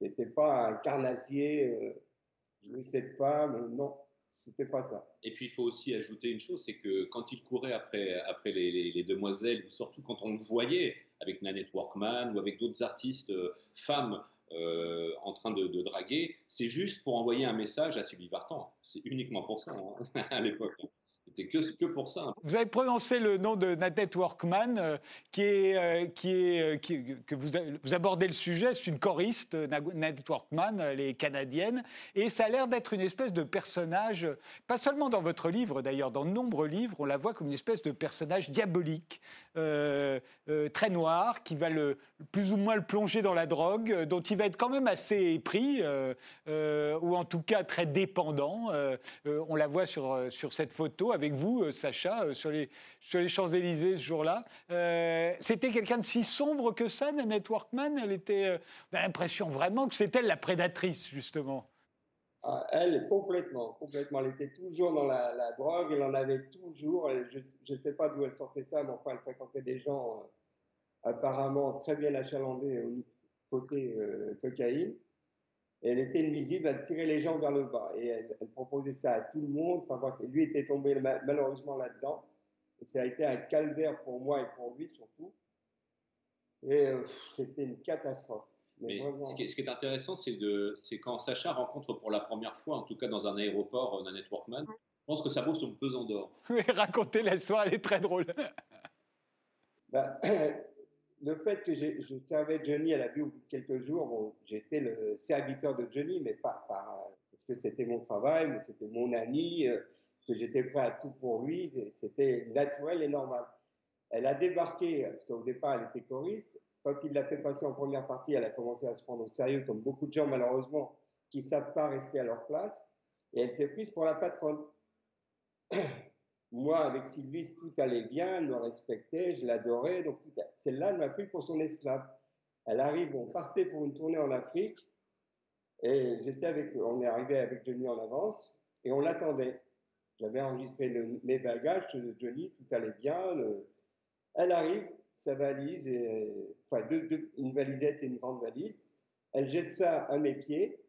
S2: C'était pas un carnassier, euh, cette femme, non, c'était pas ça.
S3: Et puis il faut aussi ajouter une chose, c'est que quand il courait après, après les, demoiselles, ou surtout quand on le voyait avec Nanette Workman ou avec d'autres artistes euh, femmes euh, en train de, draguer, c'est juste pour envoyer un message à Sylvie Vartan. C'est uniquement pour ça hein, à l'époque. C'était que, pour ça.
S1: Vous avez prononcé le nom de Nanette Workman, euh, qui est, euh, qui est, euh, que vous, vous, abordez le sujet, c'est une choriste, Nanette Workman, elle est canadienne, et ça a l'air d'être une espèce de personnage, pas seulement dans votre livre d'ailleurs, dans de nombreux livres, on la voit comme une espèce de personnage diabolique, très noir, qui va le, plus ou moins le plonger dans la drogue, dont il va être quand même assez épris, ou en tout cas très dépendant. on la voit sur, sur cette photo vous, euh, Sacha, euh, sur les, Champs-Élysées ce jour-là. Euh, c'était quelqu'un de si sombre que ça, Nanette Workman? Elle était, On a l'impression vraiment que c'était elle la prédatrice, justement.
S2: Ah, elle, complètement, complètement. Elle était toujours dans la, drogue, elle en avait toujours. je ne sais pas d'où elle sortait ça, mais enfin, elle fréquentait des gens apparemment très bien achalandés au côté cocaïne elle était invisible, elle tirait les gens vers le bas. Et elle, proposait ça à tout le monde. Enfin, lui était tombé malheureusement là-dedans. Et ça a été un calvaire pour moi et pour lui surtout. Et euh, c'était une catastrophe.
S3: Mais, ce, qui est, intéressant, c'est quand Sacha rencontre pour la première fois, en tout cas dans un aéroport, Nanette euh, Workman, je pense que ça vaut son pesant d'or.
S1: Oui, racontez l'histoire, elle est très drôle.
S2: Bah, le fait que je servais Johnny à la vue au bout de quelques jours, bon, j'étais le serviteur de Johnny, mais pas, parce que c'était mon travail, mais c'était mon ami, euh, que j'étais prêt à tout pour lui, c'était naturel et normal. Elle a débarqué, parce qu'au départ, elle était choriste. Quand il l'a fait passer en première partie, elle a commencé à se prendre au sérieux, comme beaucoup de gens, malheureusement, qui ne savent pas rester à leur place. Et elle s'est prise pour la patronne. Moi, avec Sylvie, tout allait bien, elle me respectait, je l'adorais. Donc, celle-là, elle m'a pris pour son esclave. Elle arrive, on partait pour une tournée en Afrique. Et j'étais avec, on est arrivé avec Johnny en avance et on l'attendait. J'avais enregistré mes bagages de Johnny, tout allait bien. elle arrive, sa valise, enfin une valisette et une grande valise. Elle jette ça à mes pieds.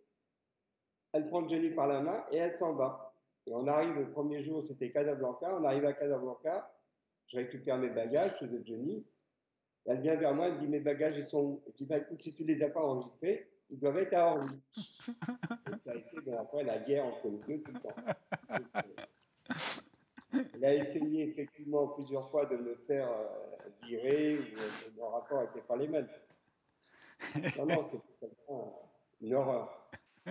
S2: Elle prend Johnny par la main et elle s'en va. Et on arrive le premier jour, c'était Casablanca. On arrive à Casablanca, je récupère mes bagages, ceux de Johnny. Elle vient vers moi, elle dit Mes bagages, ils sont. Je dis bah, Écoute, si tu ne les as pas enregistrés, ils doivent être à Orly. ça a été après la guerre entre les deux tout le temps. Elle a essayé effectivement plusieurs fois de me faire euh, virer, ou euh, mon rapport pas les mêmes. Non, non, c'est une horreur.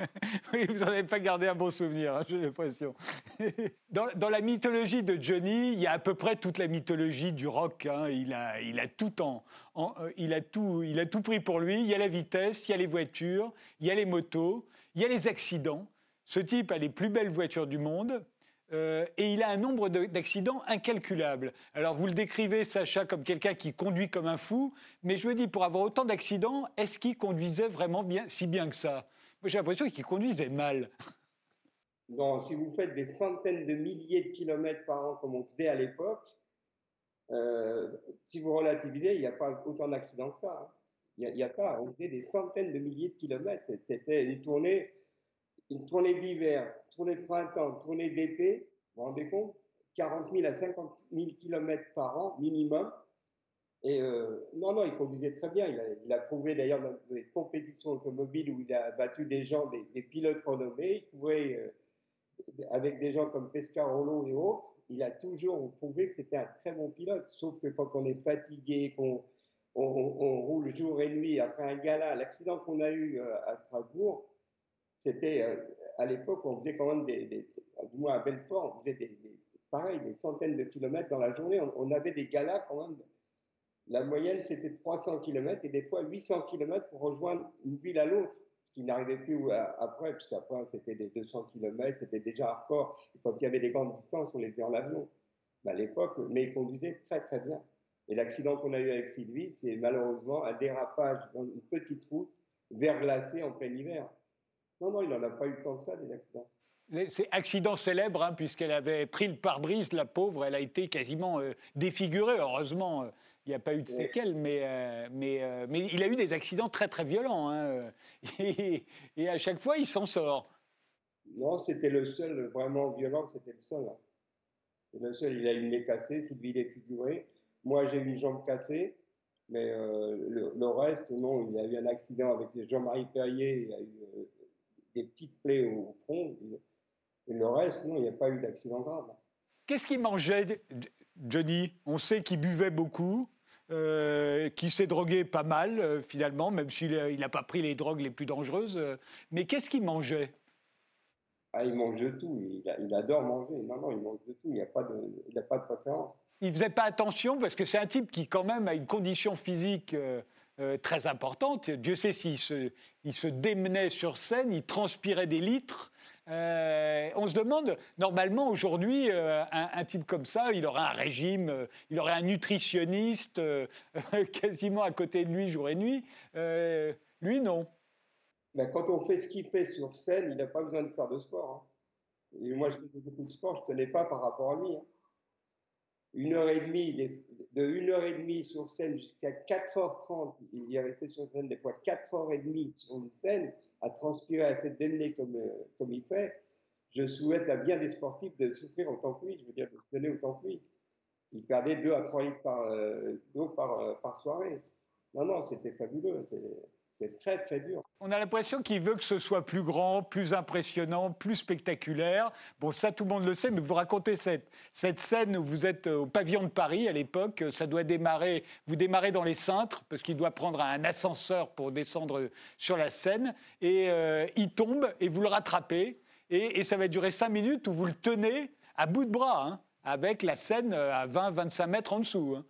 S1: oui, vous n'en avez pas gardé un bon souvenir, hein, j'ai l'impression. dans, la mythologie de Johnny, il y a à peu près toute la mythologie du rock. Hein. Il, a, tout en, euh, il, a tout, il a tout pris pour lui. Il y a la vitesse, il y a les voitures, il y a les motos, il y a les accidents. Ce type a les plus belles voitures du monde. Euh, et il a un nombre d'accidents incalculable. Alors vous le décrivez, Sacha, comme quelqu'un qui conduit comme un fou, mais je me dis, pour avoir autant d'accidents, est-ce qu'il conduisait vraiment si bien que ça? J'ai l'impression qu'ils conduisaient mal.
S2: Non, si vous faites des centaines de milliers de kilomètres par an comme on faisait à l'époque, euh, si vous relativisez, il n'y a pas autant d'accidents que ça. Hein. Il n'y a, pas. On faisait des centaines de milliers de kilomètres. C'était une tournée, une tournée d'hiver, tournée de printemps, tournée d'été. Vous vous rendez compte? 40 000 à 50 000 kilomètres par an minimum. Et euh, non, non, il conduisait très bien. Il a, prouvé d'ailleurs dans des compétitions automobiles où il a battu des gens, des, pilotes renommés. Il pouvait, euh, avec des gens comme Pescarolo et autres, il a toujours prouvé que c'était un très bon pilote. Sauf que quand on est fatigué, qu'on on, roule jour et nuit après un gala, l'accident qu'on a eu euh, à Strasbourg, c'était à l'époque, on faisait quand même des, du moins à Belfort, on faisait des, pareil, des centaines de kilomètres dans la journée. On, avait des galas quand même. La moyenne, c'était 300 kilomètres et des fois 800 kilomètres pour rejoindre une ville à l'autre, ce qui n'arrivait plus après, puisqu'après, c'était des 200 kilomètres, c'était déjà hardcore. Quand il y avait des grandes distances, on les faisait en avion. à l'époque, mais il conduisait très très bien. Et l'accident qu'on a eu avec Sylvie, c'est malheureusement un dérapage dans une petite route verglacée en plein hiver. Non, non, il n'en a pas eu tant que ça, des accidents.
S1: C'est accident célèbre, hein, puisqu'elle avait pris le pare-brise, la pauvre, elle a été quasiment euh, défigurée. Heureusement, euh, il n'y a pas eu de séquelles, mais, euh, mais, mais il a eu des accidents très très violents. Hein, et, et, à chaque fois, il s'en sort.
S2: Non, c'était le seul vraiment violent, c'était le seul. Hein. C'est le seul. Il a eu une nez cassée, Sylvie défigurée. Moi, j'ai eu une jambe cassée. Mais le, reste, non, il y a eu un accident avec Jean-Marie Perrier, il y a eu des petites plaies au front. Et le reste, non, il n'y a pas eu d'accident grave.
S1: Qu'est-ce qu'il mangeait, Johnny? On sait qu'il buvait beaucoup, euh, qu'il s'est drogué pas mal, euh, finalement, même s'il n'a pas pris les drogues les plus dangereuses. Euh, mais qu'est-ce qu'il mangeait?
S2: Ah, il mange de tout, il, adore manger. Non, non, il mange de tout, il n'a pas, de, pas de préférence.
S1: Il ne faisait pas attention parce que c'est un type qui, quand même, a une condition physique euh, très importante. Dieu sait s'il se, il se démenait sur scène, il transpirait des litres. Euh, on se demande, normalement, aujourd'hui, euh, un, type comme ça, il aurait un régime, il aurait un nutritionniste quasiment à côté de lui jour et nuit. lui, non.
S2: Ben, quand on fait ce qu'il fait sur scène, il n'a pas besoin de faire de sport. Hein. Moi, je fais beaucoup de sport, je ne tenais pas par rapport à lui. Hein une heure et demie, de une heure et demie sur scène jusqu'à 4h30, il y resté sur scène des fois 4h30 sur une scène, à transpirer, à comme, euh, comme il fait. Je souhaite à bien des sportifs de souffrir autant que lui, je veux dire, de se donner autant que lui. Il perdait 2 à 3 litres par, euh, par, euh, par soirée. Non, non, c'était fabuleux. C'est très, très dur.
S1: On a l'impression qu'il veut que ce soit plus grand, plus impressionnant, plus spectaculaire. Bon, ça, tout le monde le sait, mais vous racontez cette, cette scène où vous êtes au pavillon de Paris à l'époque. Ça doit démarrer, vous démarrez dans les cintres, parce qu'il doit prendre un ascenseur pour descendre sur la scène. Et euh, il tombe, et vous le rattrapez. Et, ça va durer cinq minutes où vous le tenez à bout de bras, hein, avec la scène euh, à 20-25 mètres en dessous. Hein.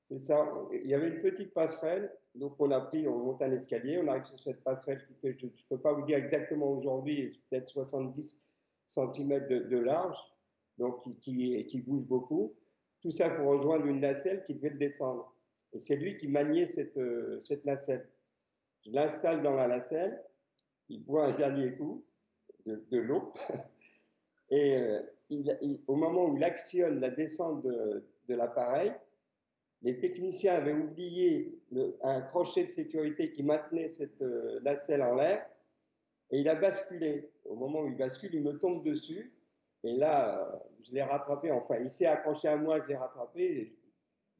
S2: C'est ça. Il y avait une petite passerelle donc on a pris, on monte un escalier, on arrive sur cette passerelle qui fait, je ne peux pas vous dire exactement aujourd'hui, peut-être 70 cm de, large, donc qui, qui, bouge beaucoup. Tout ça pour rejoindre une nacelle qui devait descendre. Et c'est lui qui maniait cette, euh, cette nacelle. Je l'installe dans la nacelle, il boit un dernier coup de, l'eau, et euh, au moment où il actionne la descente de, de l'appareil, les techniciens avaient oublié un crochet de sécurité qui maintenait cette euh, en l'air et il a basculé. Au moment où il bascule, il me tombe dessus et là, euh, je l'ai rattrapé. Enfin, il s'est accroché à moi, je l'ai rattrapé.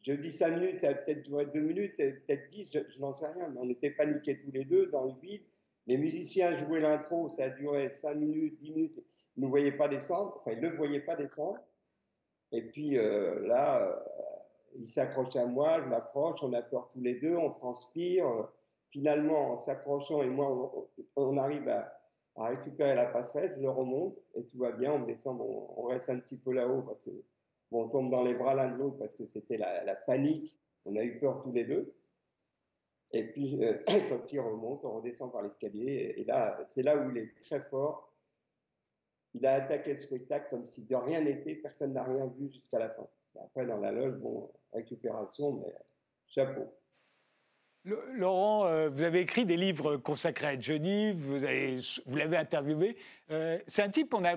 S2: Je dis 5 minutes, ça a peut-être duré 2 minutes, peut-être 10, je, n'en sais rien, mais on était paniqués tous les deux dans le vide. Les musiciens jouaient l'intro, ça a duré 5 minutes, 10 minutes. Ils ne voyaient pas descendre, enfin, ils ne voyaient pas descendre. Et puis euh, là, il s'accroche à moi, je m'approche, on a peur tous les deux, on transpire. Finalement, en s'accrochant et moi, on, arrive à, récupérer la passerelle, je le remonte et tout va bien, on descend, on, reste un petit peu là-haut parce que on tombe dans les bras l'un de l'autre parce que c'était la, panique, on a eu peur tous les deux. Et puis, euh, quand il remonte, on redescend par l'escalier et là, c'est là où il est très fort. Il a attaqué le spectacle comme si de rien n'était, personne n'a rien vu jusqu'à la fin. Après, dans la loge, bon, récupération, mais chapeau.
S1: Laurent, euh, vous avez écrit des livres consacrés à Johnny, vous, vous l'avez interviewé. Euh, c'est un type, on a,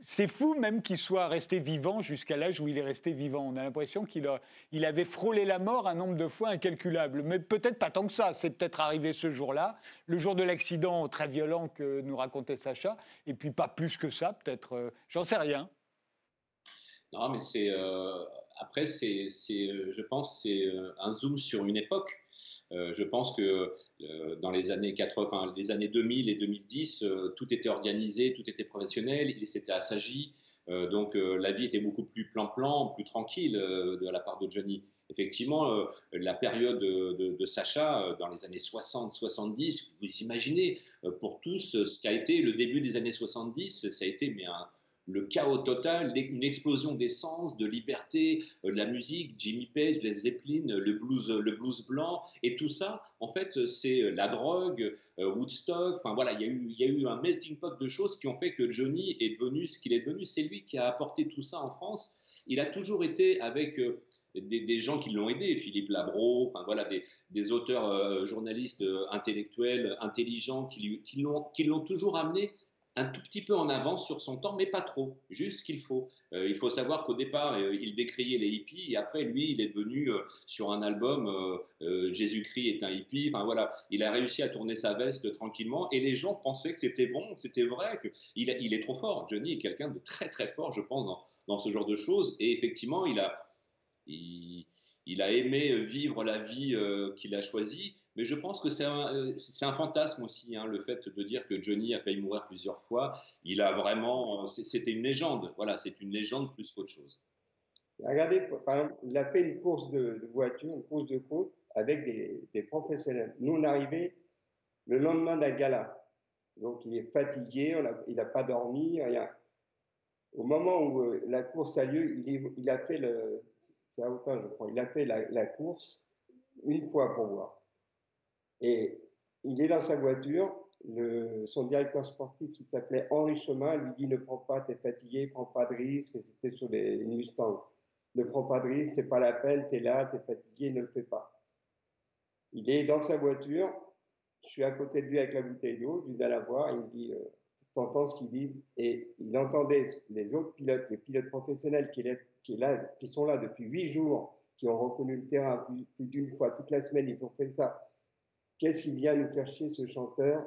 S1: c'est fou même qu'il soit resté vivant jusqu'à l'âge où il est resté vivant. On a l'impression qu'il a, il avait frôlé la mort un nombre de fois incalculable. Mais peut-être pas tant que ça. C'est peut-être arrivé ce jour-là, le jour de l'accident très violent que nous racontait Sacha, et puis pas plus que ça, peut-être. Euh, j'en sais rien.
S3: Non, mais c'est euh, après, c'est, euh, je pense, c'est euh, un zoom sur une époque. je pense que dans les années 80, les années 2000 et 2010, tout était organisé, tout était professionnel, il s'était assagi. donc la vie était beaucoup plus plan-plan, plus tranquille de la part de Johnny. effectivement, euh, la période de, Sacha euh, dans les années 60-70, vous imaginez euh, pour tous ce qu'a été le début des années 70, ça a été mais le chaos total, une explosion d'essence, de liberté, de la musique, Jimmy Page, les Zeppelin, le blues, le blues blanc, et tout ça, en fait, c'est la drogue, Woodstock, enfin voilà, il y, a eu, un melting pot de choses qui ont fait que Johnny est devenu ce qu'il est devenu. C'est lui qui a apporté tout ça en France. Il a toujours été avec des, gens qui l'ont aidé, Philippe Labro, enfin voilà, des, auteurs euh, journalistes euh, intellectuels, intelligents, qui l'ont toujours amené un tout petit peu en avance sur son temps, mais pas trop, juste ce qu'il faut. Euh, il faut savoir qu'au départ, il décriait les hippies, et après, lui, il est devenu sur un album Jésus-Christ est un hippie. Enfin voilà, il a réussi à tourner sa veste tranquillement, et les gens pensaient que c'était bon, que c'était vrai, qu'il il est trop fort. Johnny est quelqu'un de très très fort, je pense, dans, dans ce genre de choses, et effectivement, il a a aimé euh, vivre la vie euh, qu'il a choisie, mais je pense que c'est un, euh, fantasme aussi, hein, le fait de dire que Johnny a failli mourir plusieurs fois. Il a vraiment, c'était une légende. Voilà, c'est une légende plus qu'autre chose.
S2: Regardez, il a fait une course de, voiture, une course de côte avec des, professionnels. Nous, on arrivait le lendemain d'un gala. Donc, il est fatigué, il n'a pas dormi, rien. Au moment où la course a lieu, il, il a fait le, c'est à autant, je crois. Il a fait la, course une fois pour voir. Et il est dans sa voiture. Son directeur sportif, qui s'appelait Henri Chemin, lui dit Ne prends pas, t'es fatigué, prends pas de risque. C'était sur les Mustangs. Ne prends pas de risque, c'est pas la peine, t'es là, t'es fatigué, ne le fais pas. Il est dans sa voiture. Je suis à côté de lui avec la bouteille d'eau. Je lui donne la voir. Il me dit euh, Tu entends ce qu'il dit Et il entendait les autres pilotes, les pilotes professionnels qui, qui, sont là depuis huit jours, qui ont reconnu le terrain plus, d'une fois, toute la semaine, ils ont fait ça. Qu'est-ce qui vient nous faire chier, ce chanteur?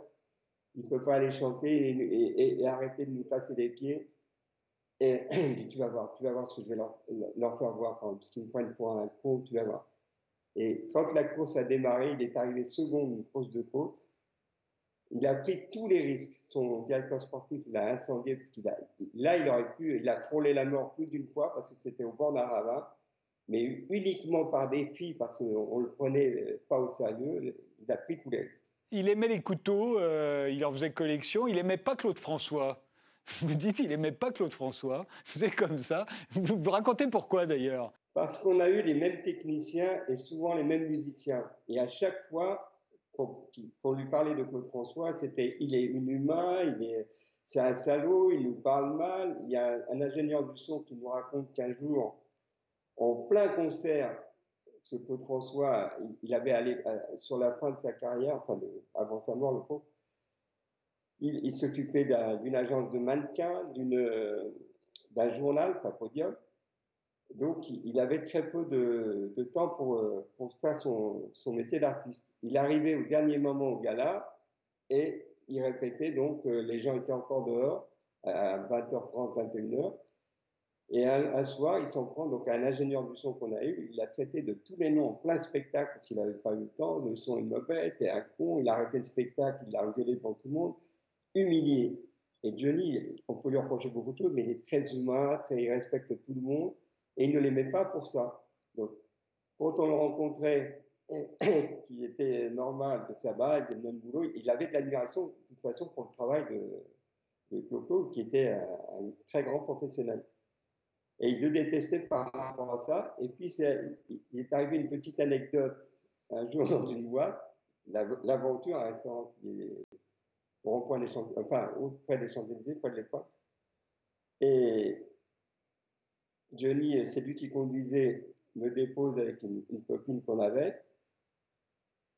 S2: Il ne peut pas aller chanter et, arrêter de nous passer les pieds. Et il dit, tu vas voir, tu vas voir ce que je vais leur, faire voir, parce qu'ils me prennent pour un con, tu vas voir. Et quand la course a démarré, il est arrivé second une course de côte. Il a pris tous les risques. Son directeur sportif l'a incendié parce qu'il a, là, il aurait pu, il a frôlé la mort plus d'une fois parce que c'était au bord d'un ravin, mais uniquement par défi parce qu'on le prenait pas au sérieux. Il a pris tous les risques.
S1: Il aimait les couteaux, euh, il en faisait collection. Il aimait pas Claude François. Vous dites, il aimait pas Claude François. C'est comme ça. Vous vous racontez pourquoi d'ailleurs?
S2: Parce qu'on a eu les mêmes techniciens et souvent les mêmes musiciens. Et à chaque fois, pour, lui parler de Claude François, c'était il est inhumain, il est, c'est un salaud, il nous parle mal. Il y a un, ingénieur du son qui nous raconte qu'un jour, en plein concert, ce Claude François, il, avait allé euh, sur la fin de sa carrière, enfin avant sa mort, le pauvre, il, s'occupait d'une agence de mannequins, d'un journal, pas podium, donc, il avait très peu de, temps pour, euh, faire son, métier d'artiste. Il arrivait au dernier moment au gala et il répétait, donc euh, les gens étaient encore dehors à 20h30, 21h. Et un, soir, il s'en prend donc à un ingénieur du son qu'on a eu. Il a traité de tous les noms en plein spectacle parce qu'il n'avait pas eu le temps. Le son est mauvais, t'es un con. Il a arrêté le spectacle, il a engueulé devant tout le monde. Humilié. Et Johnny, on peut lui reprocher beaucoup de choses, mais il est très humain, très, il respecte tout le monde. Et il ne l'aimait pas pour ça. Donc, quand on le rencontrait, qui était normal, va, il faisait le même boulot, il avait de l'admiration, de toute façon, pour le travail de, de qui était un, très grand professionnel. Et il le détestait par rapport à ça. Et puis, il est arrivé une petite anecdote un jour dans une boîte, l'aventure, un restaurant qui est au point des Champs, enfin, près des Champs-Élysées, près de l'étoile. Et Johnny, c'est lui qui conduisait, me dépose avec une, copine qu'on avait.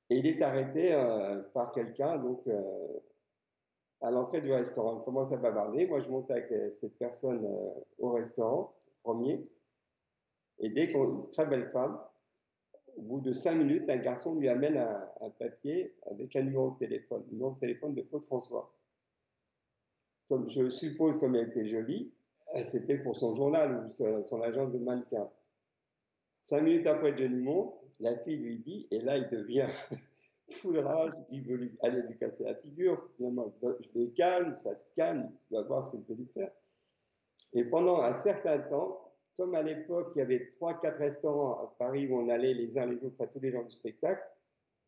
S2: Et il est arrêté euh, par quelqu'un, donc euh, à l'entrée du restaurant. Il commence à bavarder. Moi, je monte avec euh, cette personne au restaurant, premier. Et dès qu'on, une très belle femme, au bout de cinq minutes, un garçon lui amène un, papier avec un numéro de téléphone, numéro de téléphone de Claude François. Comme je suppose, comme elle était jolie, c'était pour son journal ou son agence de mannequin. Cinq minutes après Johnny monte, la fille lui dit, et là il devient fou de rage, il veut aller lui casser la figure, finalement je le calme, ça se calme, il va voir ce qu'il peut lui faire. Et pendant un certain temps, comme à l'époque, il y avait trois, quatre restaurants à Paris où on allait les uns les autres à tous les gens du spectacle,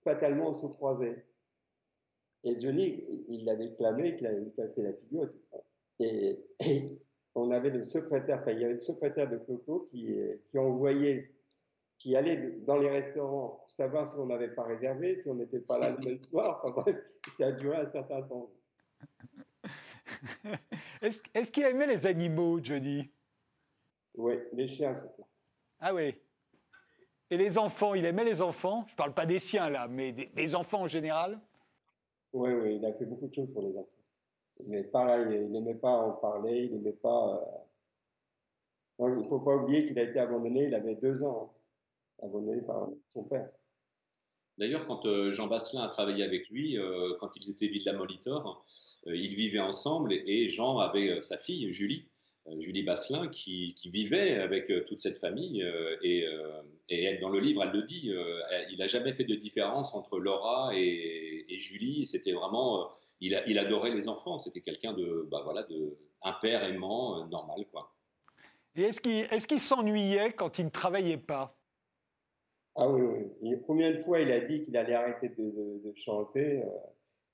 S2: fatalement, on se croisait. Et Johnny, il l'avait clamé qu'il avait cassé la figure. Et, on avait le secrétaire, enfin, il y avait le secrétaire de Coco qui, qui envoyait, qui allait dans les restaurants pour savoir si on n'avait pas réservé, si on n'était pas là le même soir. Enfin, ça a duré un certain temps.
S1: Est-ce qu'il aimait les animaux, Johnny?
S2: Oui, les chiens surtout.
S1: Ah oui. Et les enfants, il aimait les enfants? Je ne parle pas des siens là, mais des, enfants en général?
S2: Oui, oui, il a fait beaucoup de choses pour les enfants. Mais pareil, il n'aimait pas en parler, il n'aimait pas. Euh, il ne faut pas oublier qu'il a été abandonné, il avait deux ans, hein, abandonné par son père.
S3: D'ailleurs, quand euh, Jean Basselin a travaillé avec lui, euh, quand ils étaient Villa Molitor, ils vivaient ensemble et Jean avait sa fille, Julie, Julie Basselin, qui, vivait avec toute cette famille. et, et dans le livre, elle le dit, il n'a jamais fait de différence entre Laura et, Julie. C'était vraiment il, adorait les enfants. C'était quelqu'un de, bah voilà, de un père aimant, euh, normal, quoi.
S1: Et est-ce qu'il est s'ennuyait quand il ne travaillait pas?
S2: Ah oui, oui. combien de fois il a dit qu'il allait arrêter de, chanter euh,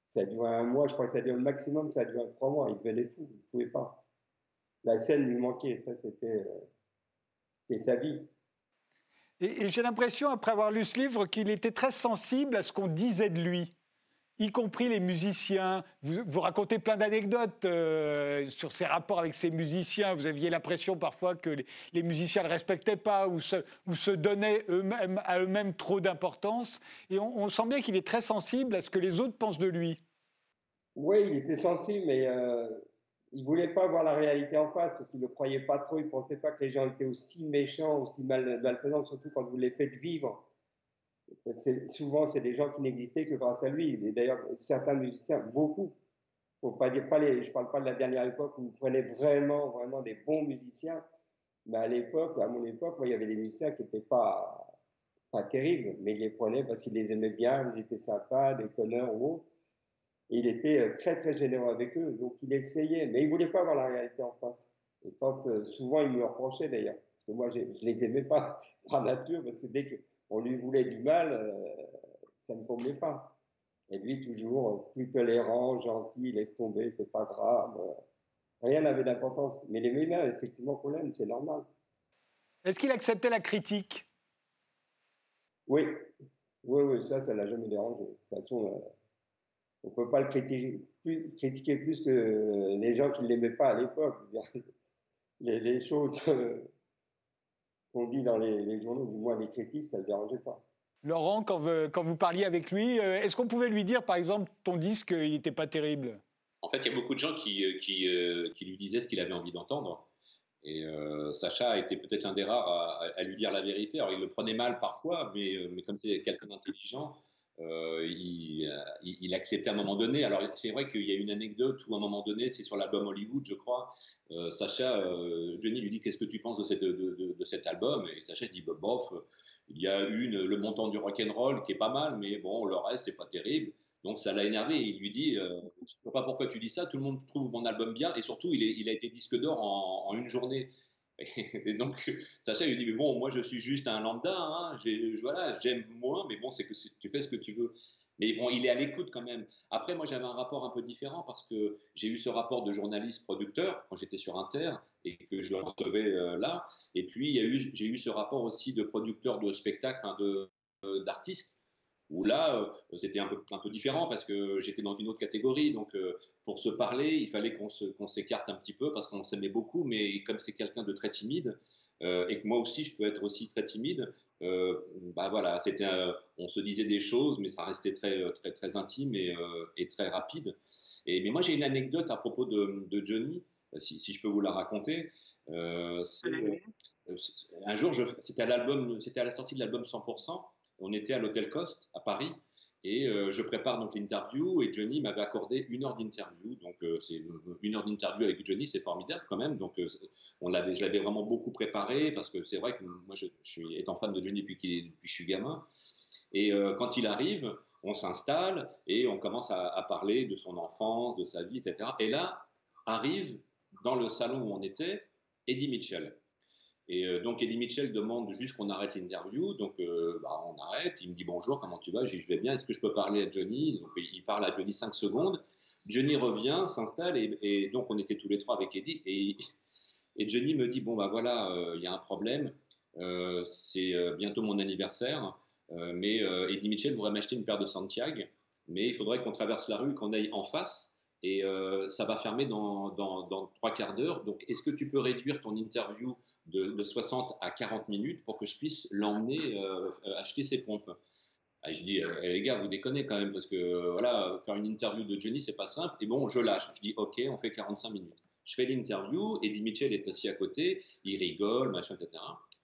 S2: Ça a duré un mois, je crois que ça a duré le maximum, ça a duré trois mois. Il devenait fou, il ne pouvait pas. La scène lui manquait, ça c'était euh, sa vie.
S1: et j'ai l'impression, après avoir lu ce livre, qu'il était très sensible à ce qu'on disait de lui y compris les musiciens. Vous, racontez plein d'anecdotes euh, sur ses rapports avec ses musiciens. Vous aviez l'impression parfois que les, musiciens ne respectaient pas ou se, donnaient eux-mêmes, à eux-mêmes trop d'importance. Et on, sent bien qu'il est très sensible à ce que les autres pensent de lui.
S2: Oui, il était sensible, mais euh, il ne voulait pas voir la réalité en face parce qu'il ne croyait pas trop. Il ne pensait pas que les gens étaient aussi méchants, aussi mal, malfaisants, surtout quand vous les faites vivre souvent, c'est des gens qui n'existaient que grâce à lui. Et d'ailleurs, certains musiciens, beaucoup, faut pas dire, pas les, je ne parle pas de la dernière époque où vous prenez vraiment, vraiment des bons musiciens, mais à l'époque, à mon époque, il y avait des musiciens qui n'étaient pas, pas terribles, mais ils les prenaient parce qu'ils les aimaient bien, ils étaient sympas, des connards ou il était euh, très, très généreux avec eux, donc il essayait, mais il ne voulait pas avoir la réalité en face. Et quand, euh, souvent, il me reprochait d'ailleurs, parce que moi, je ne les aimais pas par nature, parce que dès que on lui voulait du mal, euh, ça ne tombait pas. Et lui, toujours plus tolérant, gentil, laisse tomber, c'est pas grave. Rien n'avait d'importance. Mais les médias, effectivement, qu'on l'aime, c'est normal.
S1: Est-ce qu'il acceptait la critique?
S2: Oui. Oui, oui, ça, ça l'a jamais dérangé. De toute façon, euh, on ne peut pas le critiquer plus, critiquer plus que les gens qui ne l'aimaient pas à l'époque. Les, les, choses euh, qu'on dit dans les, journaux, du moins les critiques, ça ne le dérangeait pas.
S1: Laurent, quand vous, quand vous parliez avec lui, euh, est-ce qu'on pouvait lui dire, par exemple, ton disque, il n'était pas terrible?
S3: En fait, il y a beaucoup de gens qui, euh, qui, euh, qui lui disaient ce qu'il avait envie d'entendre. Et Sacha a été peut-être un des rares à, lui dire la vérité. Alors, il le prenait mal parfois, mais, mais comme c'est quelqu'un d'intelligent, il, il, acceptait à un moment donné. Alors, c'est vrai qu'il y a une anecdote où, à un moment donné, c'est sur l'album Hollywood, je crois, Sacha, Johnny lui dit Qu'est-ce que tu penses de, cet album? Et Sacha dit bah, Bof, il y a une, le montant du rock'n'roll qui est pas mal, mais bon, le reste, c'est pas terrible. Donc ça l'a énervé. Il lui dit, euh, je ne sais pas pourquoi tu dis ça, tout le monde trouve mon album bien, et surtout, il a été disque d'or en, une journée. Et donc, Sacha lui dit, mais bon, moi je suis juste un lambda, hein, j'aime moins, mais bon, c'est que tu fais ce que tu veux. Mais bon, il est à l'écoute quand même. Après, moi, j'avais un rapport un peu différent parce que j'ai eu ce rapport de journaliste-producteur quand j'étais sur Inter et que je le recevais euh, là. Et puis, j'ai eu ce rapport aussi de producteur de spectacle, hein, euh, d'artiste, où là, euh, c'était un peu, un peu différent parce que j'étais dans une autre catégorie. Donc, pour se parler, il fallait qu'on s'écarte un petit peu parce qu'on s'aimait beaucoup. Mais comme c'est quelqu'un de très timide, et que moi aussi, je peux être aussi très timide, euh, bah voilà, c'était, on se disait des choses, mais ça restait très, euh, très, très intime et, euh, et très rapide. Et, mais moi, j'ai une anecdote à propos de, de Johnny, si, si, je peux vous la raconter. un jour, c'était à l'album, c'était à la sortie de l'album 100%. On était à l'hôtel Coste à Paris et euh, je prépare donc l'interview et Johnny m'avait accordé une heure d'interview. Donc euh, c'est une heure d'interview avec Johnny, c'est formidable quand même. Donc euh, on l'avait, je l'avais vraiment beaucoup préparé parce que c'est vrai que moi je, suis étant fan de Johnny depuis, depuis que je suis gamin. Et quand il arrive, on s'installe et on commence à, parler de son enfance, de sa vie, etc. Et là arrive dans le salon où on était Eddie Mitchell. Et euh, donc Eddie Mitchell demande juste qu'on arrête l'interview, donc bah, on arrête. Il me dit bonjour, comment tu vas? Je vais bien. Est-ce que je peux parler à Johnny? Il parle à Johnny 5 secondes. Johnny revient, s'installe et, donc on était tous les trois avec Eddie et, Johnny me dit bon bah voilà, il y a un problème. c'est bientôt mon anniversaire, mais Eddie Mitchell voudrait m'acheter une paire de Santiago, mais il faudrait qu'on traverse la rue, qu'on aille en face et euh, ça va fermer dans, trois quarts d'heure. Donc, est-ce que tu peux réduire ton interview de, 60 à 40 minutes pour que je puisse l'emmener euh, acheter ses pompes? Ah, Je dis, eh, les gars, vous déconnez quand même, parce que voilà, faire une interview de Jenny, c'est pas simple. Et bon, je lâche. Je dis, OK, on fait 45 minutes. Je fais l'interview, Eddie Mitchell est assis à côté, il rigole, machin, etc.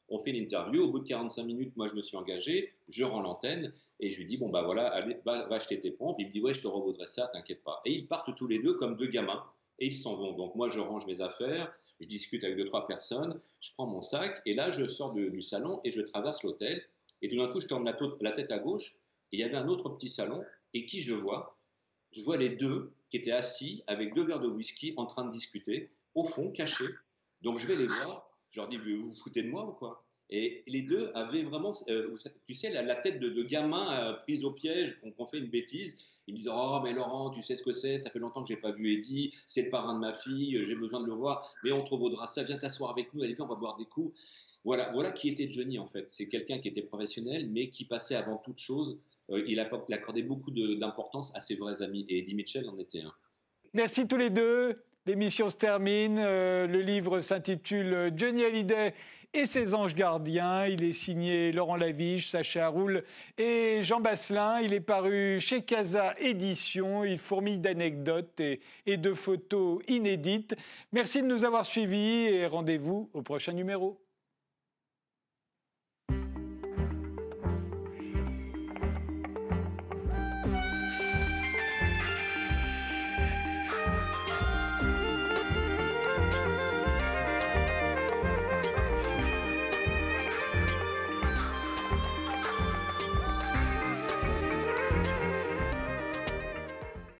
S3: On fait l'interview. Au bout de 45 minutes, moi, je me suis engagé. Je rends l'antenne et je lui dis Bon, bah voilà, allez, va, acheter tes pompes. Il me dit Ouais, je te revaudrai ça, t'inquiète pas. Et ils partent tous les deux comme deux gamins et ils s'en vont. Donc, moi, je range mes affaires, je discute avec deux, trois personnes, je prends mon sac et là, je sors du salon et je traverse l'hôtel. Et tout d'un coup, je tourne la, la tête à gauche et il y avait un autre petit salon. Et qui je vois? Je vois les deux qui étaient assis avec deux verres de whisky en train de discuter, au fond, cachés. Donc, je vais les voir je leur dis, vous vous foutez de moi ou quoi? Et les deux avaient vraiment, euh, tu sais, la, tête de, de gamin euh, prise au piège, qu'on fait une bêtise. Ils me disent, oh, mais Laurent, tu sais ce que c'est, ça fait longtemps que j'ai pas vu Eddie, c'est le parrain de ma fille, j'ai besoin de le voir, mais on te revaudra ça, viens t'asseoir avec nous, allez, viens, on va boire des coups. Voilà, voilà qui était Johnny en fait. C'est quelqu'un qui était professionnel, mais qui passait avant toute chose. Euh, il, accordait beaucoup d'importance à ses vrais amis. Et Eddie Mitchell en était un.
S1: Merci tous les deux. L'émission se termine. Euh, le livre s'intitule Johnny Hallyday et ses anges gardiens. Il est signé Laurent Laviche, Sacha Roule et Jean Basselin. Il est paru chez Casa Édition. Il fourmille d'anecdotes et, et de photos inédites. Merci de nous avoir suivis et rendez-vous au prochain numéro.